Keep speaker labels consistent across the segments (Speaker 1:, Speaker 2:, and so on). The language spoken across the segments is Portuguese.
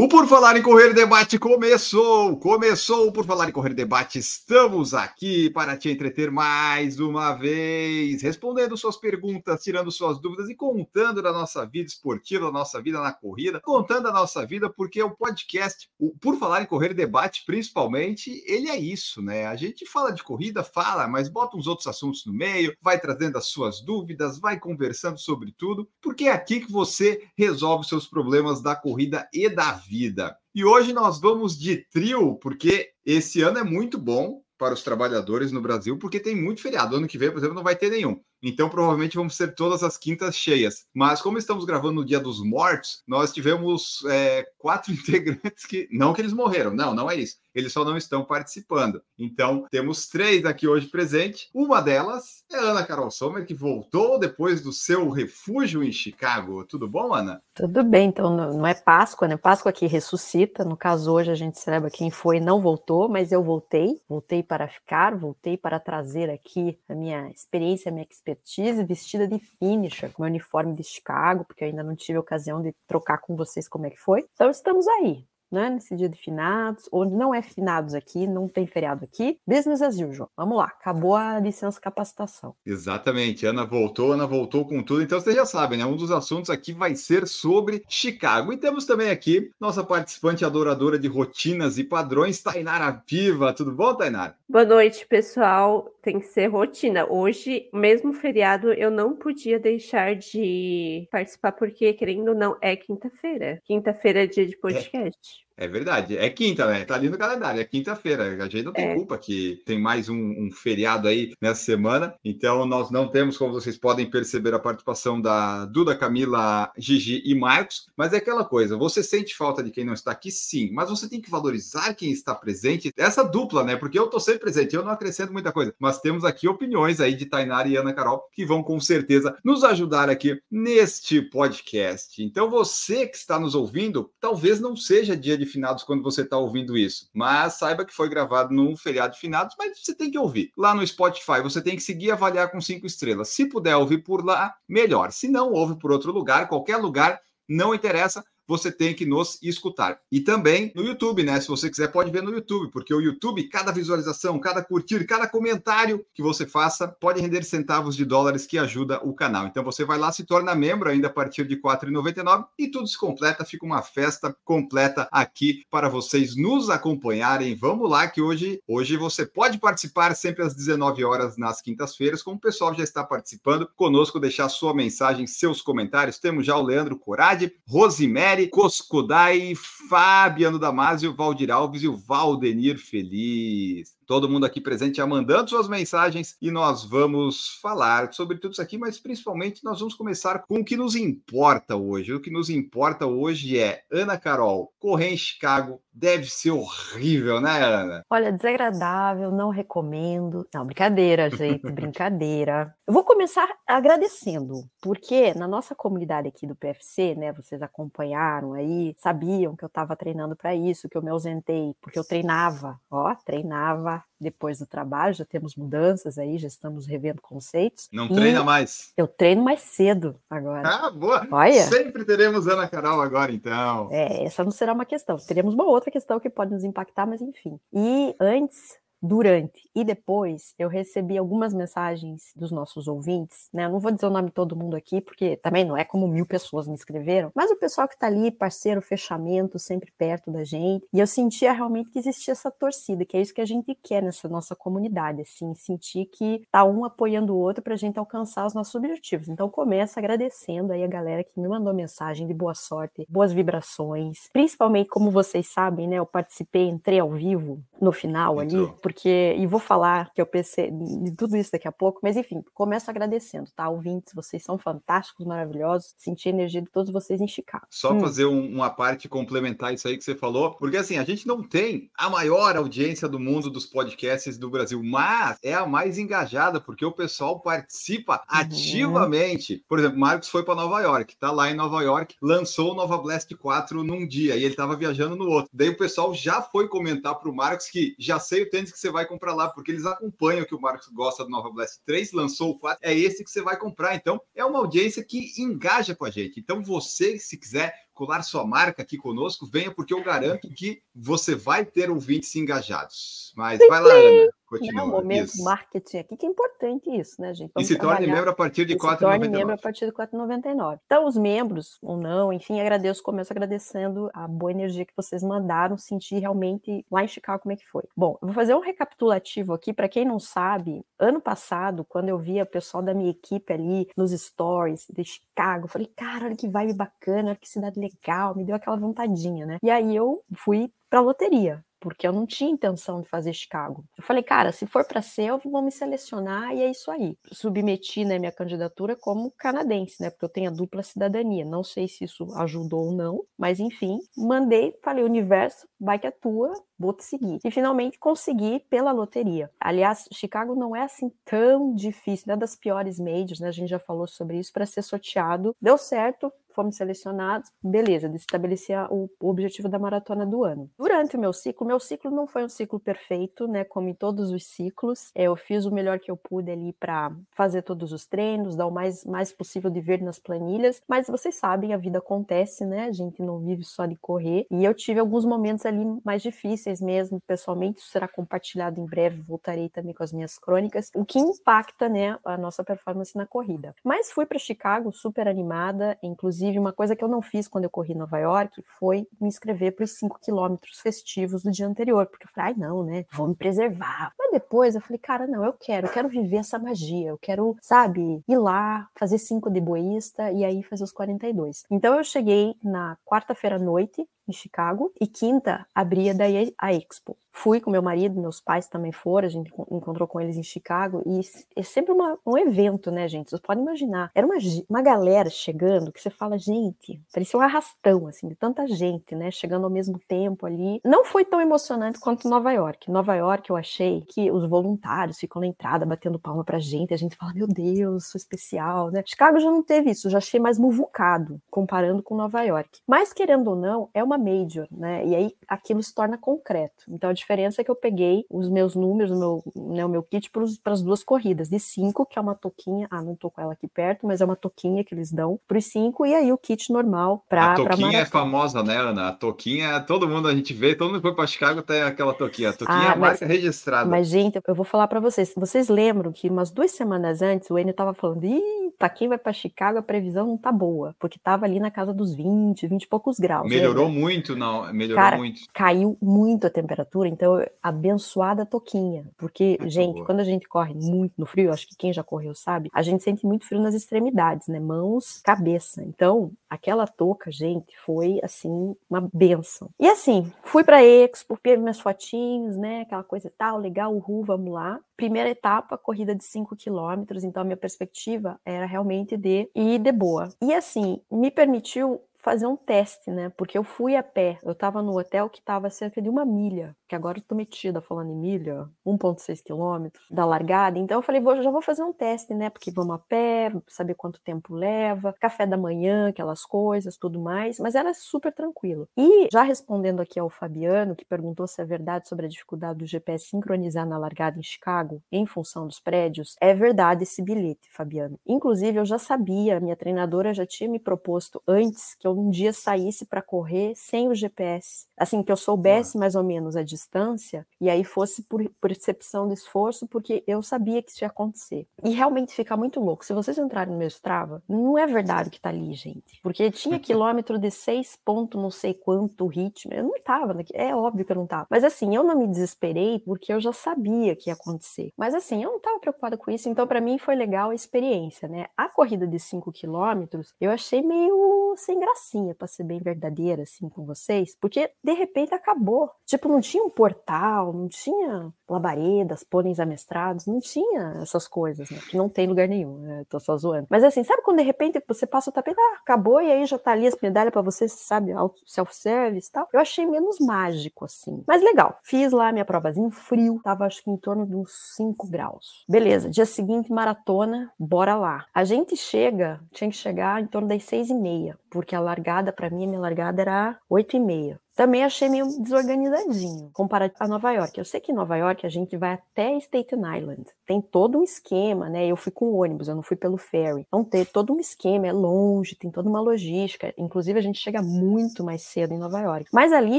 Speaker 1: O Por Falar em Correr Debate começou! Começou o Por Falar em Correr Debate. Estamos aqui para te entreter mais uma vez, respondendo suas perguntas, tirando suas dúvidas e contando da nossa vida esportiva, da nossa vida na corrida, contando a nossa vida, porque o podcast, o Por Falar em Correr Debate, principalmente, ele é isso, né? A gente fala de corrida, fala, mas bota uns outros assuntos no meio, vai trazendo as suas dúvidas, vai conversando sobre tudo, porque é aqui que você resolve os seus problemas da corrida e da vida vida. E hoje nós vamos de trio, porque esse ano é muito bom para os trabalhadores no Brasil, porque tem muito feriado. Ano que vem, por exemplo, não vai ter nenhum. Então, provavelmente vamos ser todas as quintas cheias. Mas, como estamos gravando no Dia dos Mortos, nós tivemos é, quatro integrantes que. Não que eles morreram, não, não é isso. Eles só não estão participando. Então, temos três aqui hoje presentes. Uma delas é Ana Carol Sommer, que voltou depois do seu refúgio em Chicago. Tudo bom, Ana?
Speaker 2: Tudo bem. Então, não é Páscoa, né? Páscoa que ressuscita. No caso, hoje a gente celebra quem foi e não voltou, mas eu voltei. Voltei para ficar, voltei para trazer aqui a minha experiência, a minha experiência expertise vestida de finisher, com meu uniforme de Chicago, porque eu ainda não tive ocasião de trocar com vocês como é que foi. Então estamos aí né, nesse dia de finados, onde não é finados aqui, não tem feriado aqui, business as usual. Vamos lá, acabou a licença capacitação.
Speaker 1: Exatamente, Ana voltou, Ana voltou com tudo, então vocês já sabem, né? Um dos assuntos aqui vai ser sobre Chicago. E temos também aqui nossa participante adoradora de rotinas e padrões, Tainara Piva. Tudo bom, Tainara?
Speaker 3: Boa noite, pessoal. Tem que ser rotina. Hoje, mesmo feriado, eu não podia deixar de participar, porque, querendo ou não, é quinta-feira. Quinta-feira é dia de podcast.
Speaker 1: É. É verdade. É quinta, né? Tá ali no calendário. É quinta-feira. A gente não tem é. culpa que tem mais um, um, feriado aí nessa semana. Então, nós não temos, como vocês podem perceber, a participação da Duda, Camila, Gigi e Marcos. Mas é aquela coisa: você sente falta de quem não está aqui? Sim. Mas você tem que valorizar quem está presente. Essa dupla, né? Porque eu tô sempre presente, eu não acrescento muita coisa. Mas temos aqui opiniões aí de Tainara e Ana Carol que vão com certeza nos ajudar aqui neste podcast. Então, você que está nos ouvindo, talvez não seja dia de finados quando você está ouvindo isso, mas saiba que foi gravado num feriado de finados, mas você tem que ouvir. Lá no Spotify, você tem que seguir e avaliar com cinco estrelas. Se puder ouvir por lá, melhor. Se não, ouve por outro lugar, qualquer lugar, não interessa você tem que nos escutar. E também no YouTube, né? Se você quiser, pode ver no YouTube, porque o YouTube, cada visualização, cada curtir, cada comentário que você faça pode render centavos de dólares que ajuda o canal. Então você vai lá, se torna membro ainda a partir de R$ 4,99 e tudo se completa, fica uma festa completa aqui para vocês nos acompanharem. Vamos lá que hoje, hoje você pode participar sempre às 19 horas nas quintas-feiras, como o pessoal já está participando conosco, deixar sua mensagem, seus comentários. Temos já o Leandro Corade, Rosemary Michele Coscudai, Fabiano Damasio, Valdir Alves e o Valdenir Feliz todo mundo aqui presente já mandando suas mensagens e nós vamos falar sobre tudo isso aqui, mas principalmente nós vamos começar com o que nos importa hoje. O que nos importa hoje é Ana Carol, correr em Chicago deve ser horrível, né, Ana?
Speaker 2: Olha, desagradável, não recomendo. Não, brincadeira, gente, brincadeira. Eu vou começar agradecendo, porque na nossa comunidade aqui do PFC, né, vocês acompanharam aí, sabiam que eu estava treinando para isso, que eu me ausentei, porque eu treinava, ó, treinava depois do trabalho, já temos mudanças aí, já estamos revendo conceitos.
Speaker 1: Não treina mais?
Speaker 2: Eu treino mais cedo agora.
Speaker 1: Ah, boa! Olha. Sempre teremos Ana Carol agora, então.
Speaker 2: É, essa não será uma questão. Teremos uma outra questão que pode nos impactar, mas enfim. E antes durante e depois eu recebi algumas mensagens dos nossos ouvintes, né? Eu não vou dizer o nome de todo mundo aqui, porque também não é como mil pessoas me escreveram, mas o pessoal que tá ali, parceiro, fechamento, sempre perto da gente, e eu sentia realmente que existia essa torcida, que é isso que a gente quer nessa nossa comunidade, assim, sentir que tá um apoiando o outro pra gente alcançar os nossos objetivos. Então começa agradecendo aí a galera que me mandou mensagem de boa sorte, boas vibrações, principalmente como vocês sabem, né? Eu participei, entrei ao vivo no final Muito. ali, porque, e vou falar que eu pensei de tudo isso daqui a pouco, mas enfim, começo agradecendo, tá? Ouvintes, vocês são fantásticos, maravilhosos, senti a energia de todos vocês em Chicago.
Speaker 1: Só hum. fazer um, uma parte complementar isso aí que você falou, porque assim, a gente não tem a maior audiência do mundo dos podcasts do Brasil, mas é a mais engajada, porque o pessoal participa uhum. ativamente. Por exemplo, Marcos foi para Nova York, tá lá em Nova York, lançou o Nova Blast 4 num dia e ele estava viajando no outro. Daí o pessoal já foi comentar para o Marcos que já sei o tênis que você vai comprar lá, porque eles acompanham que o Marcos gosta do Nova Blast 3, lançou o 4, é esse que você vai comprar. Então, é uma audiência que engaja com a gente. Então, você, se quiser colar sua marca aqui conosco, venha, porque eu garanto que você vai ter ouvintes engajados. Mas vai lá, Ana. Continua.
Speaker 2: O momento isso. marketing aqui, que é importante isso, né, gente?
Speaker 1: Vamos e se torne membro a partir de R$ 4,99. Se torne membro
Speaker 2: a partir de R$ 4,99. Então, os membros, ou não, enfim, agradeço, começo agradecendo a boa energia que vocês mandaram, sentir realmente lá em Chicago como é que foi. Bom, vou fazer um recapitulativo aqui, para quem não sabe, ano passado, quando eu via o pessoal da minha equipe ali nos stories de Chicago, falei, cara, olha que vibe bacana, olha que cidade legal, me deu aquela vontadinha, né? E aí eu fui para loteria porque eu não tinha intenção de fazer Chicago. Eu falei, cara, se for para ser, eu vou me selecionar e é isso aí. Submeti né, minha candidatura como canadense, né? Porque eu tenho a dupla cidadania. Não sei se isso ajudou ou não, mas enfim, mandei, falei, universo, vai que é tua, vou te seguir. E finalmente consegui pela loteria. Aliás, Chicago não é assim tão difícil, não é das piores majors, né? A gente já falou sobre isso, para ser sorteado. Deu certo, fomos selecionados, beleza, estabeleci o, objetivo da maratona do ano. Durante o meu ciclo, meu ciclo não foi um ciclo perfeito, né? Como em todos os ciclos, eu fiz o melhor que eu pude ali para fazer todos os treinos, dar o mais, mais possível de ver nas planilhas, mas vocês sabem, a vida acontece, né? A gente não vive só de correr, e eu tive alguns momentos ali mais difíceis mesmo, pessoalmente, isso será compartilhado em breve, voltarei também com as minhas crônicas, o que impacta, né, a nossa performance na corrida. Mas fui para Chicago super animada, inclusive Inclusive, uma coisa que eu não fiz quando eu corri em Nova York foi me inscrever para os 5 quilômetros festivos do dia anterior, porque eu falei, ai, não, né? Vou me preservar. Mas depois eu falei, cara, não, eu quero, eu quero viver essa magia, eu quero, sabe, ir lá, fazer 5 de boísta e aí fazer os 42. Então eu cheguei na quarta-feira à noite, em Chicago, e quinta abria daí a Expo. Fui com meu marido, meus pais também foram, a gente encontrou com eles em Chicago, e é sempre uma, um evento, né, gente? Vocês podem imaginar. Era uma, uma galera chegando que você fala, gente, parecia um arrastão, assim, de tanta gente, né, chegando ao mesmo tempo ali. Não foi tão emocionante quanto Nova York. Nova York, eu achei que os voluntários ficam na entrada batendo palma pra gente, a gente fala, meu Deus, sou especial, né? Chicago já não teve isso, já achei mais muvucado, comparando com Nova York. Mas, querendo ou não, é uma major, né? E aí aquilo se torna concreto. Então a diferença é que eu peguei os meus números, o meu, né, o meu kit para as duas corridas, de cinco, que é uma toquinha, ah, não tô com ela aqui perto, mas é uma toquinha que eles dão para os cinco, e aí o kit normal para.
Speaker 1: A toquinha é famosa, né, Ana? A toquinha, todo mundo a gente vê, todo mundo foi para Chicago tem aquela toquinha. A toquinha ah, é a mas, marca registrada.
Speaker 2: Mas, gente, eu vou falar para vocês. Vocês lembram que umas duas semanas antes o Enio estava falando, ih, para quem vai para Chicago a previsão não tá boa, porque tava ali na casa dos 20, 20 e poucos graus.
Speaker 1: Melhorou lembra? muito, não, melhorou
Speaker 2: Cara,
Speaker 1: muito.
Speaker 2: Caiu muito a temperatura, então abençoada toquinha, porque, gente, boa. quando a gente corre muito no frio, acho que quem já correu sabe, a gente sente muito frio nas extremidades, né? Mãos, cabeça. Então, aquela touca, gente, foi assim uma benção. E assim, fui para Expo, peguei minhas fotinhos, né? Aquela coisa e tal, legal, uhul, vamos lá. Primeira etapa, corrida de 5 quilômetros, então a minha perspectiva era realmente de ir de boa. E assim, me permitiu fazer um teste, né? Porque eu fui a pé, eu tava no hotel que tava cerca de uma milha, que agora eu tô metida falando em milha, 1,6 quilômetros da largada. Então eu falei, vou, já vou fazer um teste, né? Porque vamos a pé, saber quanto tempo leva, café da manhã, aquelas coisas, tudo mais, mas era super tranquilo. E já respondendo aqui ao Fabiano, que perguntou se é verdade sobre a dificuldade do GPS sincronizar na largada em Chicago, em função dos prédios, é verdade esse bilhete, Fabiano. Inclusive, eu já sabia, minha treinadora já tinha me proposto antes que eu um dia saísse para correr sem o GPS. Assim, que eu soubesse mais ou menos a distância e aí fosse por percepção de esforço, porque eu sabia que isso ia acontecer. E realmente fica muito louco. Se vocês entrarem no meu Strava, não é verdade que tá ali, gente. Porque tinha quilômetro de seis pontos, não sei quanto ritmo. Eu não tava, é óbvio que eu não tava. Mas assim, eu não me desesperei porque eu já sabia que ia acontecer. Mas assim, eu não tava preocupada com isso, então para mim foi legal a experiência, né? A corrida de 5 quilômetros, eu achei meio sem gracinha, pra ser bem verdadeira, assim, com vocês, porque de repente acabou. Tipo, não tinha um portal, não tinha labaredas, pôneis amestrados, não tinha essas coisas, né? Que não tem lugar nenhum, né? Tô só zoando. Mas assim, sabe quando de repente você passa o tapete, ah, acabou, e aí já tá ali as medalhas para você, sabe, self-service e tal? Eu achei menos mágico, assim. Mas legal. Fiz lá minha provazinha, frio, tava acho que em torno de uns 5 graus. Beleza, dia seguinte, maratona, bora lá. A gente chega, tinha que chegar em torno das seis e meia, porque a largada, para mim, a minha largada era oito e meia também achei meio desorganizadinho, comparado a Nova York. Eu sei que em Nova York a gente vai até Staten Island. Tem todo um esquema, né? Eu fui com ônibus, eu não fui pelo ferry. Então tem todo um esquema, é longe, tem toda uma logística. Inclusive a gente chega muito mais cedo em Nova York. Mas ali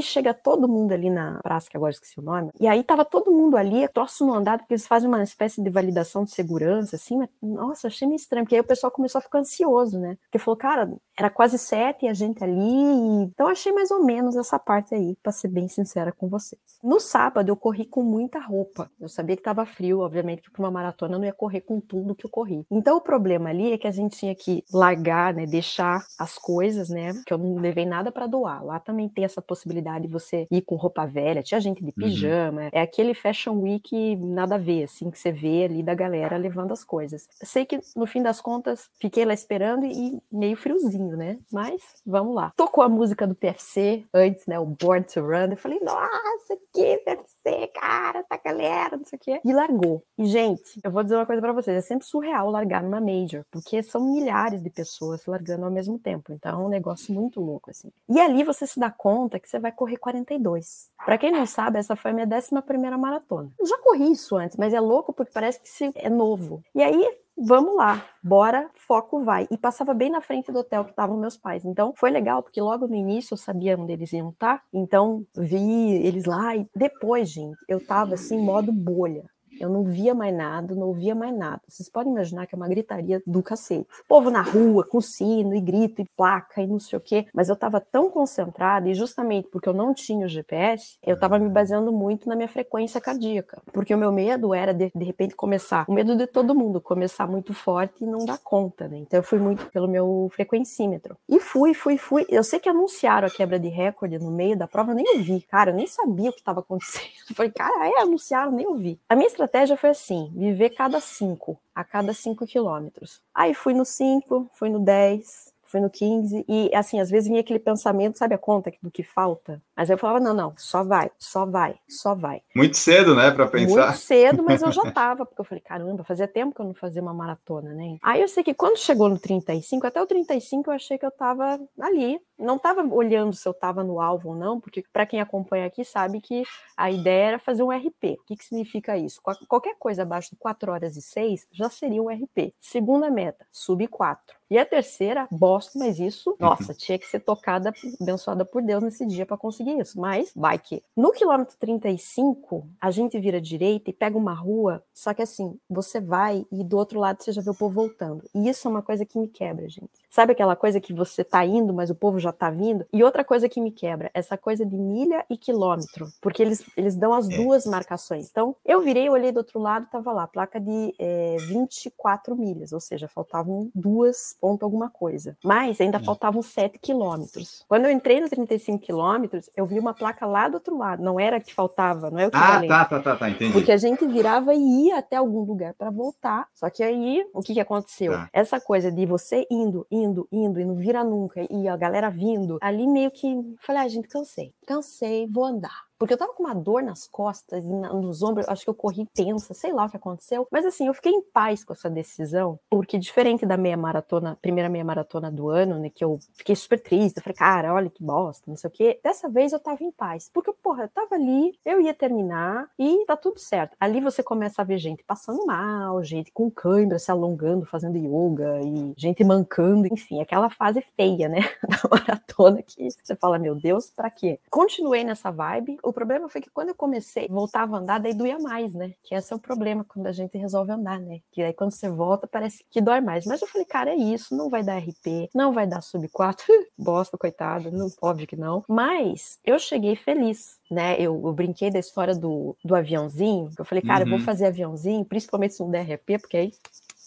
Speaker 2: chega todo mundo ali na praça, que agora esqueci o nome. E aí tava todo mundo ali, troço no andado, porque eles fazem uma espécie de validação de segurança, assim. Mas, nossa, achei meio estranho, porque aí o pessoal começou a ficar ansioso, né? Porque falou, cara, era quase sete e a gente ali. Então achei mais ou menos essa parte aí, para ser bem sincera com vocês. No sábado eu corri com muita roupa. Eu sabia que estava frio, obviamente, porque uma maratona eu não ia correr com tudo que eu corri. Então o problema ali é que a gente tinha que largar, né, deixar as coisas, né, que eu não levei nada para doar. Lá também tem essa possibilidade de você ir com roupa velha, tinha gente de uhum. pijama, uhum. é aquele fashion week nada a ver, assim, que você vê ali da galera levando as coisas. Sei que no fim das contas fiquei lá esperando e meio friozinho, né? Mas vamos lá. Tocou a música do PFC antes, né, o Born to Run. Eu falei, nossa, que deve ser, cara, tá galera, não sei o quê. E largou. E, gente, eu vou dizer uma coisa para vocês: é sempre surreal largar numa Major, porque são milhares de pessoas largando ao mesmo tempo. Então é um negócio muito louco, assim. E ali você se dá conta que você vai correr 42. Para quem não sabe, essa foi a minha 11 primeira maratona. Eu já corri isso antes, mas é louco porque parece que é novo. E aí, vamos lá, bora, foco vai. E passava bem na frente do hotel que estavam meus pais. Então foi legal, porque logo no início eu sabia onde eles iam estar. Tá? Então vi eles lá e depois, gente, eu tava assim, modo bolha. Eu não via mais nada, não ouvia mais nada. Vocês podem imaginar que é uma gritaria do cacete. Povo na rua, com sino e grito e placa e não sei o quê. Mas eu estava tão concentrada e justamente porque eu não tinha o GPS, eu estava me baseando muito na minha frequência cardíaca. Porque o meu medo era de, de repente começar, o medo de todo mundo, começar muito forte e não dar conta, né? Então eu fui muito pelo meu frequencímetro. E fui, fui, fui. Eu sei que anunciaram a quebra de recorde no meio da prova, eu nem ouvi. Cara, eu nem sabia o que estava acontecendo. Eu falei, cara, é, anunciaram, nem ouvi. A minha estratégia estratégia foi assim: viver cada cinco, a cada cinco quilômetros. Aí fui no cinco, fui no 10, fui no 15, e assim, às vezes vinha aquele pensamento, sabe a conta do que falta? Mas eu falava, não, não, só vai, só vai, só vai.
Speaker 1: Muito cedo, né, para pensar.
Speaker 2: Muito cedo, mas eu já tava, porque eu falei, caramba, fazia tempo que eu não fazia uma maratona, né? Aí eu sei que quando chegou no 35, até o 35 eu achei que eu tava ali, não tava olhando se eu tava no alvo ou não, porque para quem acompanha aqui sabe que a ideia era fazer um RP. O que, que significa isso? Qualquer coisa abaixo de 4 horas e 6 já seria um RP. Segunda meta, sub 4. E a terceira, bosta, mas isso, nossa, tinha que ser tocada, abençoada por Deus nesse dia para conseguir conseguir isso, mas vai que. No quilômetro 35, a gente vira direita e pega uma rua, só que assim, você vai e do outro lado você já vê o povo voltando. E isso é uma coisa que me quebra, gente. Sabe aquela coisa que você tá indo, mas o povo já tá vindo? E outra coisa que me quebra, essa coisa de milha e quilômetro, porque eles, eles dão as é. duas marcações. Então, eu virei, olhei do outro lado, tava lá, placa de é, 24 milhas, ou seja, faltavam duas ponto alguma coisa. Mas ainda é. faltavam 7 quilômetros. Quando eu entrei no 35 quilômetros, eu vi uma placa lá do outro lado, não era que faltava, não é o que
Speaker 1: Ah, tá, tá, tá, tá, entendi.
Speaker 2: Porque a gente virava e ia até algum lugar para voltar. Só que aí, o que que aconteceu? Tá. Essa coisa de você indo, indo, indo e não vira nunca e a galera vindo, ali meio que falei, ah, gente, cansei. Cansei, vou andar. Porque eu tava com uma dor nas costas e nos ombros, acho que eu corri tensa, sei lá o que aconteceu. Mas assim, eu fiquei em paz com essa decisão, porque diferente da meia maratona, primeira meia maratona do ano, né, que eu fiquei super triste, eu falei, cara, olha que bosta, não sei o quê. Dessa vez eu tava em paz, porque, porra, eu tava ali, eu ia terminar e tá tudo certo. Ali você começa a ver gente passando mal, gente com cãibra se alongando, fazendo yoga e gente mancando, enfim, aquela fase feia, né, da maratona que você fala, meu Deus, pra quê? Continuei nessa vibe, o problema foi que quando eu comecei, voltava a andar, daí doía mais, né? Que esse é o problema quando a gente resolve andar, né? Que aí quando você volta, parece que dói mais. Mas eu falei, cara, é isso, não vai dar RP, não vai dar sub 4, bosta, coitada, não, óbvio que não. Mas eu cheguei feliz, né? Eu, eu, brinquei da história do, do aviãozinho, que eu falei, cara, uhum. eu vou uhum. fazer aviãozinho, principalmente se não der RP, porque aí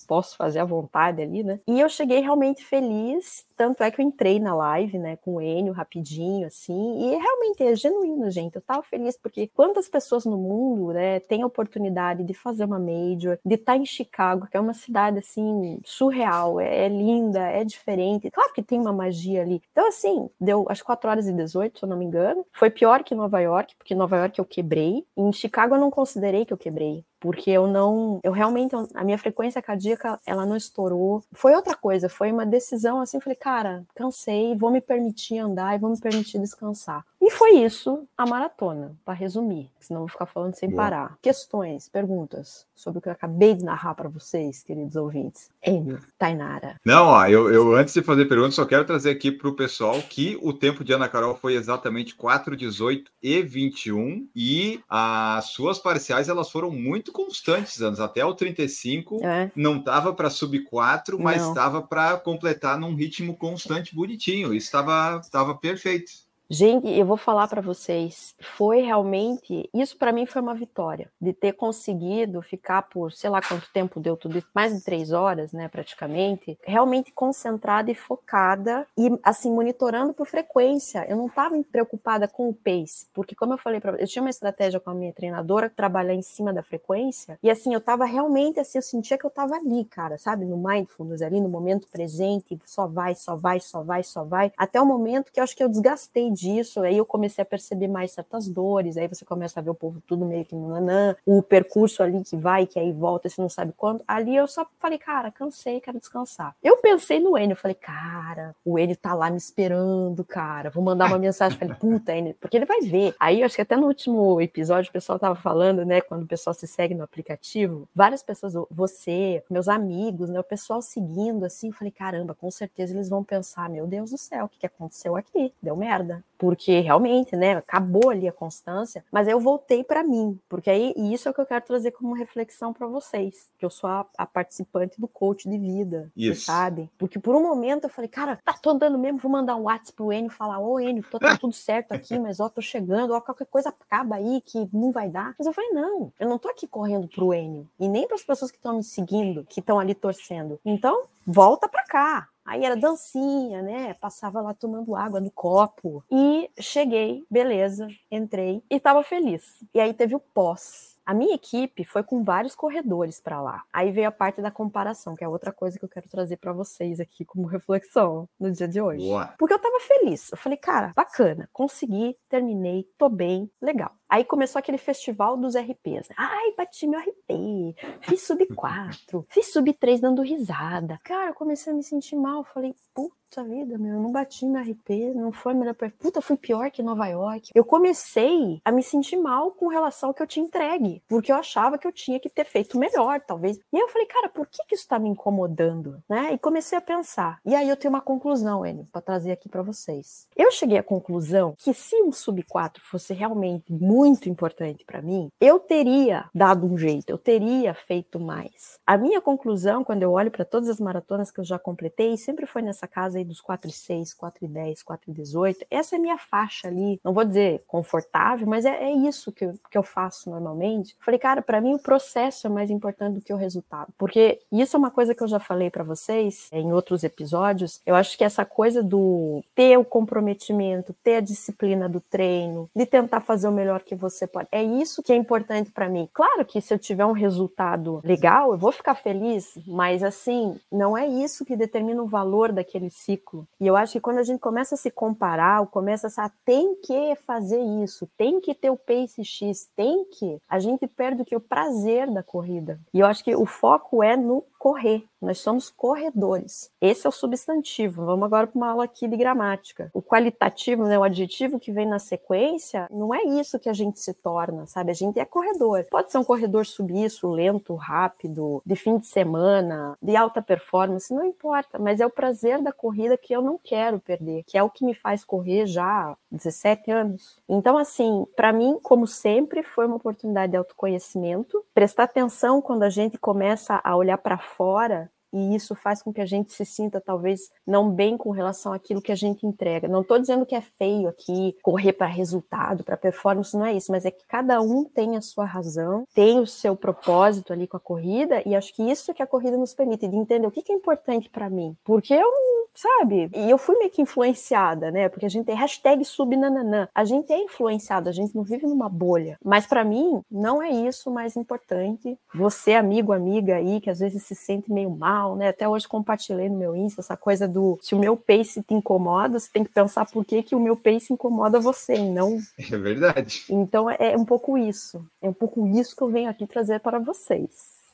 Speaker 2: posso fazer à vontade ali, né? E eu cheguei realmente feliz, tanto é que eu entrei na live, né, com o Enio rapidinho, assim, e realmente é genuíno, gente. Eu tava feliz porque quantas pessoas no mundo, né, têm a oportunidade de fazer uma major, de estar tá em Chicago, que é uma cidade, assim, surreal, é, é linda, é diferente. Claro que tem uma magia ali. Então, assim, deu às 4 horas e 18, se eu não me engano. Foi pior que Nova York, porque Nova York eu quebrei. Em Chicago eu não considerei que eu quebrei porque eu não, eu realmente, a minha frequência cardíaca, ela não estourou. Foi outra coisa, foi uma decisão assim, falei, cara, cansei, vou me permitir andar e vou me permitir descansar. E foi isso a maratona, para resumir, senão vou ficar falando sem Boa. parar. Questões, perguntas sobre o que eu acabei de narrar para vocês, queridos ouvintes. Enio, Tainara.
Speaker 1: Não, ó, eu, eu antes de fazer perguntas, só quero trazer aqui para o pessoal que o tempo de Ana Carol foi exatamente 4, 18 e 21 e as suas parciais elas foram muito constantes, anos até o 35 é. não estava para sub 4, mas estava para completar num ritmo constante bonitinho. Isso estava perfeito.
Speaker 2: Gente, eu vou falar para vocês, foi realmente, isso para mim foi uma vitória, de ter conseguido ficar por, sei lá quanto tempo deu tudo, mais de três horas, né, praticamente, realmente concentrada e focada e, assim, monitorando por frequência. Eu não estava preocupada com o pace, porque como eu falei para eu tinha uma estratégia com a minha treinadora, trabalhar em cima da frequência, e assim, eu estava realmente, assim, eu sentia que eu estava ali, cara, sabe, no mindfulness, ali no momento presente, só vai, só vai, só vai, só vai, até o momento que eu acho que eu desgastei disso, aí eu comecei a perceber mais certas dores, aí você começa a ver o povo tudo meio que nanã, o percurso ali que vai, que aí volta, você não sabe quando. Ali eu só falei, cara, cansei, quero descansar. Eu pensei no Enio, eu falei, cara, o Enio tá lá me esperando, cara, vou mandar uma mensagem, falei, puta, Enio, porque ele vai ver. Aí, acho que até no último episódio o pessoal tava falando, né, quando o pessoal se segue no aplicativo, várias pessoas, você, meus amigos, né, o pessoal seguindo, assim, eu falei, caramba, com certeza eles vão pensar, meu Deus do céu, o que, que aconteceu aqui? Deu merda porque realmente, né, acabou ali a constância, mas aí eu voltei para mim, porque aí e isso é o que eu quero trazer como reflexão para vocês, que eu sou a, a, participante do coach de vida, isso. sabe? Porque por um momento eu falei, cara, tá tô andando mesmo, vou mandar um WhatsApp pro Enio falar, ô Enio, tô, tá tudo certo aqui, mas ó, tô chegando, ó, qualquer coisa acaba aí que não vai dar. Mas eu falei, não, eu não tô aqui correndo pro Enio, e nem para as pessoas que estão me seguindo, que estão ali torcendo. Então, volta para cá, Aí era dancinha, né? Passava lá tomando água no copo. E cheguei, beleza, entrei e estava feliz. E aí teve o pós. A minha equipe foi com vários corredores para lá. Aí veio a parte da comparação, que é outra coisa que eu quero trazer para vocês aqui como reflexão no dia de hoje. Boa. Porque eu tava feliz. Eu falei, cara, bacana, consegui, terminei, tô bem, legal. Aí começou aquele festival dos RPs. Ai, bati meu RP, fiz sub 4, fiz sub 3 dando risada. Cara, eu comecei a me sentir mal. Falei, puta vida, meu, eu não bati no RP, não foi melhor pra... Puta, fui pior que Nova York. Eu comecei a me sentir mal com relação ao que eu tinha entregue, porque eu achava que eu tinha que ter feito melhor, talvez. E aí eu falei, cara, por que que isso tá me incomodando, né? E comecei a pensar. E aí eu tenho uma conclusão, Enio, para trazer aqui para vocês. Eu cheguei à conclusão que se um sub 4 fosse realmente muito importante para mim, eu teria dado um jeito, eu teria feito mais. A minha conclusão, quando eu olho para todas as maratonas que eu já completei, sempre foi nessa casa aí dos 4 e 6, 4 e 10, 4 e 18. Essa é a minha faixa ali. Não vou dizer confortável, mas é, é isso que eu, que eu faço normalmente. Falei, cara, para mim o processo é mais importante do que o resultado. Porque isso é uma coisa que eu já falei para vocês em outros episódios. Eu acho que essa coisa do ter o comprometimento, ter a disciplina do treino, de tentar fazer o melhor que você pode, é isso que é importante para mim. Claro que se eu tiver um resultado legal, eu vou ficar feliz, mas assim, não é isso que determina o valor daquele ciclo. E eu acho que quando a gente começa a se comparar, começa a tem que fazer isso, tem que ter o pace X, tem que, a gente perde o que o prazer da corrida. E eu acho que o foco é no correr. Nós somos corredores. Esse é o substantivo. Vamos agora para uma aula aqui de gramática. O qualitativo, né, o adjetivo que vem na sequência, não é isso que a gente se torna, sabe? A gente é corredor. Pode ser um corredor subiço, lento, rápido, de fim de semana, de alta performance, não importa, mas é o prazer da corrida que eu não quero perder, que é o que me faz correr já há 17 anos. Então, assim, para mim, como sempre, foi uma oportunidade de autoconhecimento, prestar atenção quando a gente começa a olhar para fora e isso faz com que a gente se sinta talvez não bem com relação àquilo que a gente entrega. Não estou dizendo que é feio aqui correr para resultado, para performance, não é isso, mas é que cada um tem a sua razão, tem o seu propósito ali com a corrida, e acho que isso que a corrida nos permite, de entender o que, que é importante para mim. Porque eu sabe? E eu fui meio que influenciada, né? Porque a gente tem hashtag subnananã. A gente é influenciado, a gente não vive numa bolha. Mas para mim, não é isso mais importante. Você, amigo, amiga aí, que às vezes se sente meio mal, né? Até hoje compartilhei no meu Insta essa coisa do se o meu pace te incomoda, você tem que pensar por que, que o meu pace incomoda você, e não.
Speaker 1: É verdade.
Speaker 2: Então é um pouco isso. É um pouco isso que eu venho aqui trazer para vocês.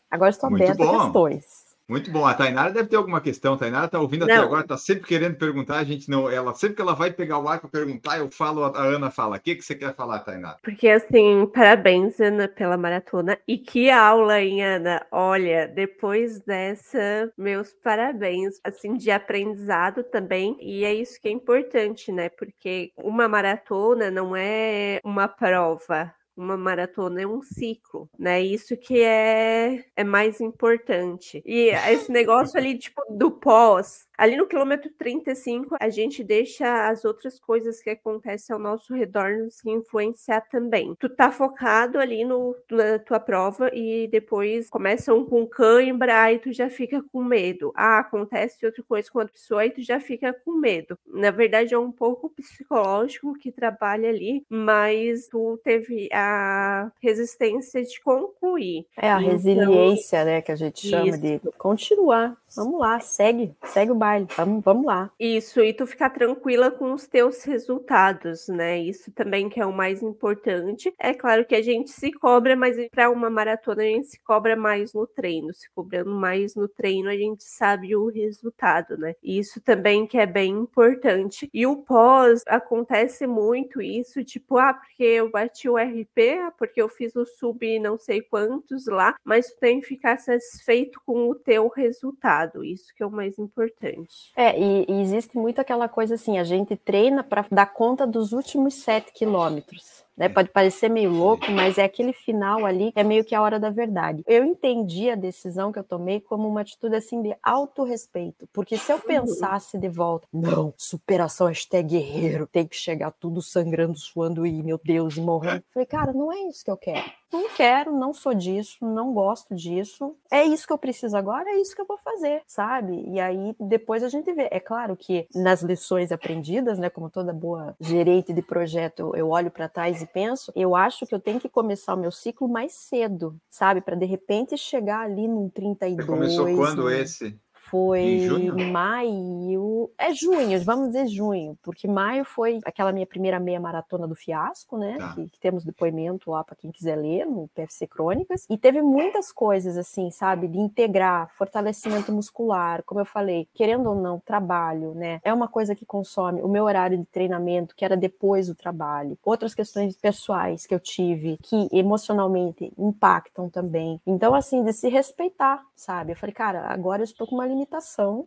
Speaker 2: Agora estou aberta a questões.
Speaker 1: Muito bom. A Tainara deve ter alguma questão. A Tainara está ouvindo não. até agora, está sempre querendo perguntar. A gente não, ela sempre que ela vai pegar o ar para perguntar, eu falo, a Ana fala. O que, que você quer falar, Tainara?
Speaker 3: Porque assim, parabéns, Ana, pela maratona. E que aula, hein, Ana? Olha, depois dessa, meus parabéns, assim, de aprendizado também. E é isso que é importante, né? Porque uma maratona não é uma prova, uma maratona é um ciclo, né? Isso que é, é mais importante. E esse negócio ali, tipo, do pós, ali no quilômetro 35, a gente deixa as outras coisas que acontecem ao nosso redor nos influenciar também. Tu tá focado ali no, na tua prova e depois começa um com cãibra, aí tu já fica com medo. Ah, acontece outra coisa com outra pessoa, aí tu já fica com medo. Na verdade, é um pouco psicológico que trabalha ali, mas tu teve a resistência de concluir.
Speaker 2: É a então, resiliência, né, que a gente chama isso. de continuar. Vamos lá, segue, segue o baile, vamos, vamos lá.
Speaker 3: Isso, e tu ficar tranquila com os teus resultados, né? Isso também que é o mais importante. É claro que a gente se cobra, mas para uma maratona a gente se cobra mais no treino. Se cobrando mais no treino, a gente sabe o resultado, né? Isso também que é bem importante. E o pós acontece muito isso, tipo, ah, porque eu bati o RP porque eu fiz o sub não sei quantos lá, mas tu tem que ficar satisfeito com o teu resultado. Isso que é o mais importante.
Speaker 2: É, e, e existe muito aquela coisa assim, a gente treina para dar conta dos últimos sete quilômetros. Né? Pode parecer meio louco, mas é aquele final ali que é meio que a hora da verdade. Eu entendi a decisão que eu tomei como uma atitude assim de autorrespeito, porque se eu uhum. pensasse de volta, não, superação hashtag guerreiro, tem que chegar tudo sangrando, suando e meu Deus, e morrendo. Falei, cara, não é isso que eu quero não quero, não sou disso, não gosto disso. É isso que eu preciso agora, é isso que eu vou fazer, sabe? E aí depois a gente vê. É claro que nas lições aprendidas, né, como toda boa gerente de projeto, eu olho para trás e penso, eu acho que eu tenho que começar o meu ciclo mais cedo, sabe? Para de repente chegar ali num 32. Você
Speaker 1: começou quando né? esse?
Speaker 2: Foi maio. É junho, vamos dizer junho, porque maio foi aquela minha primeira meia maratona do fiasco, né? Tá. Que, que, temos depoimento lá para quem quiser ler no PFC Crônicas. E teve muitas coisas, assim, sabe? De integrar, fortalecimento muscular, como eu falei, querendo ou não, trabalho, né? É uma coisa que consome o meu horário de treinamento, que era depois do trabalho. Outras questões pessoais que eu tive, que emocionalmente impactam também. Então, assim, de se respeitar, sabe? Eu falei, cara, agora eu estou com uma limitação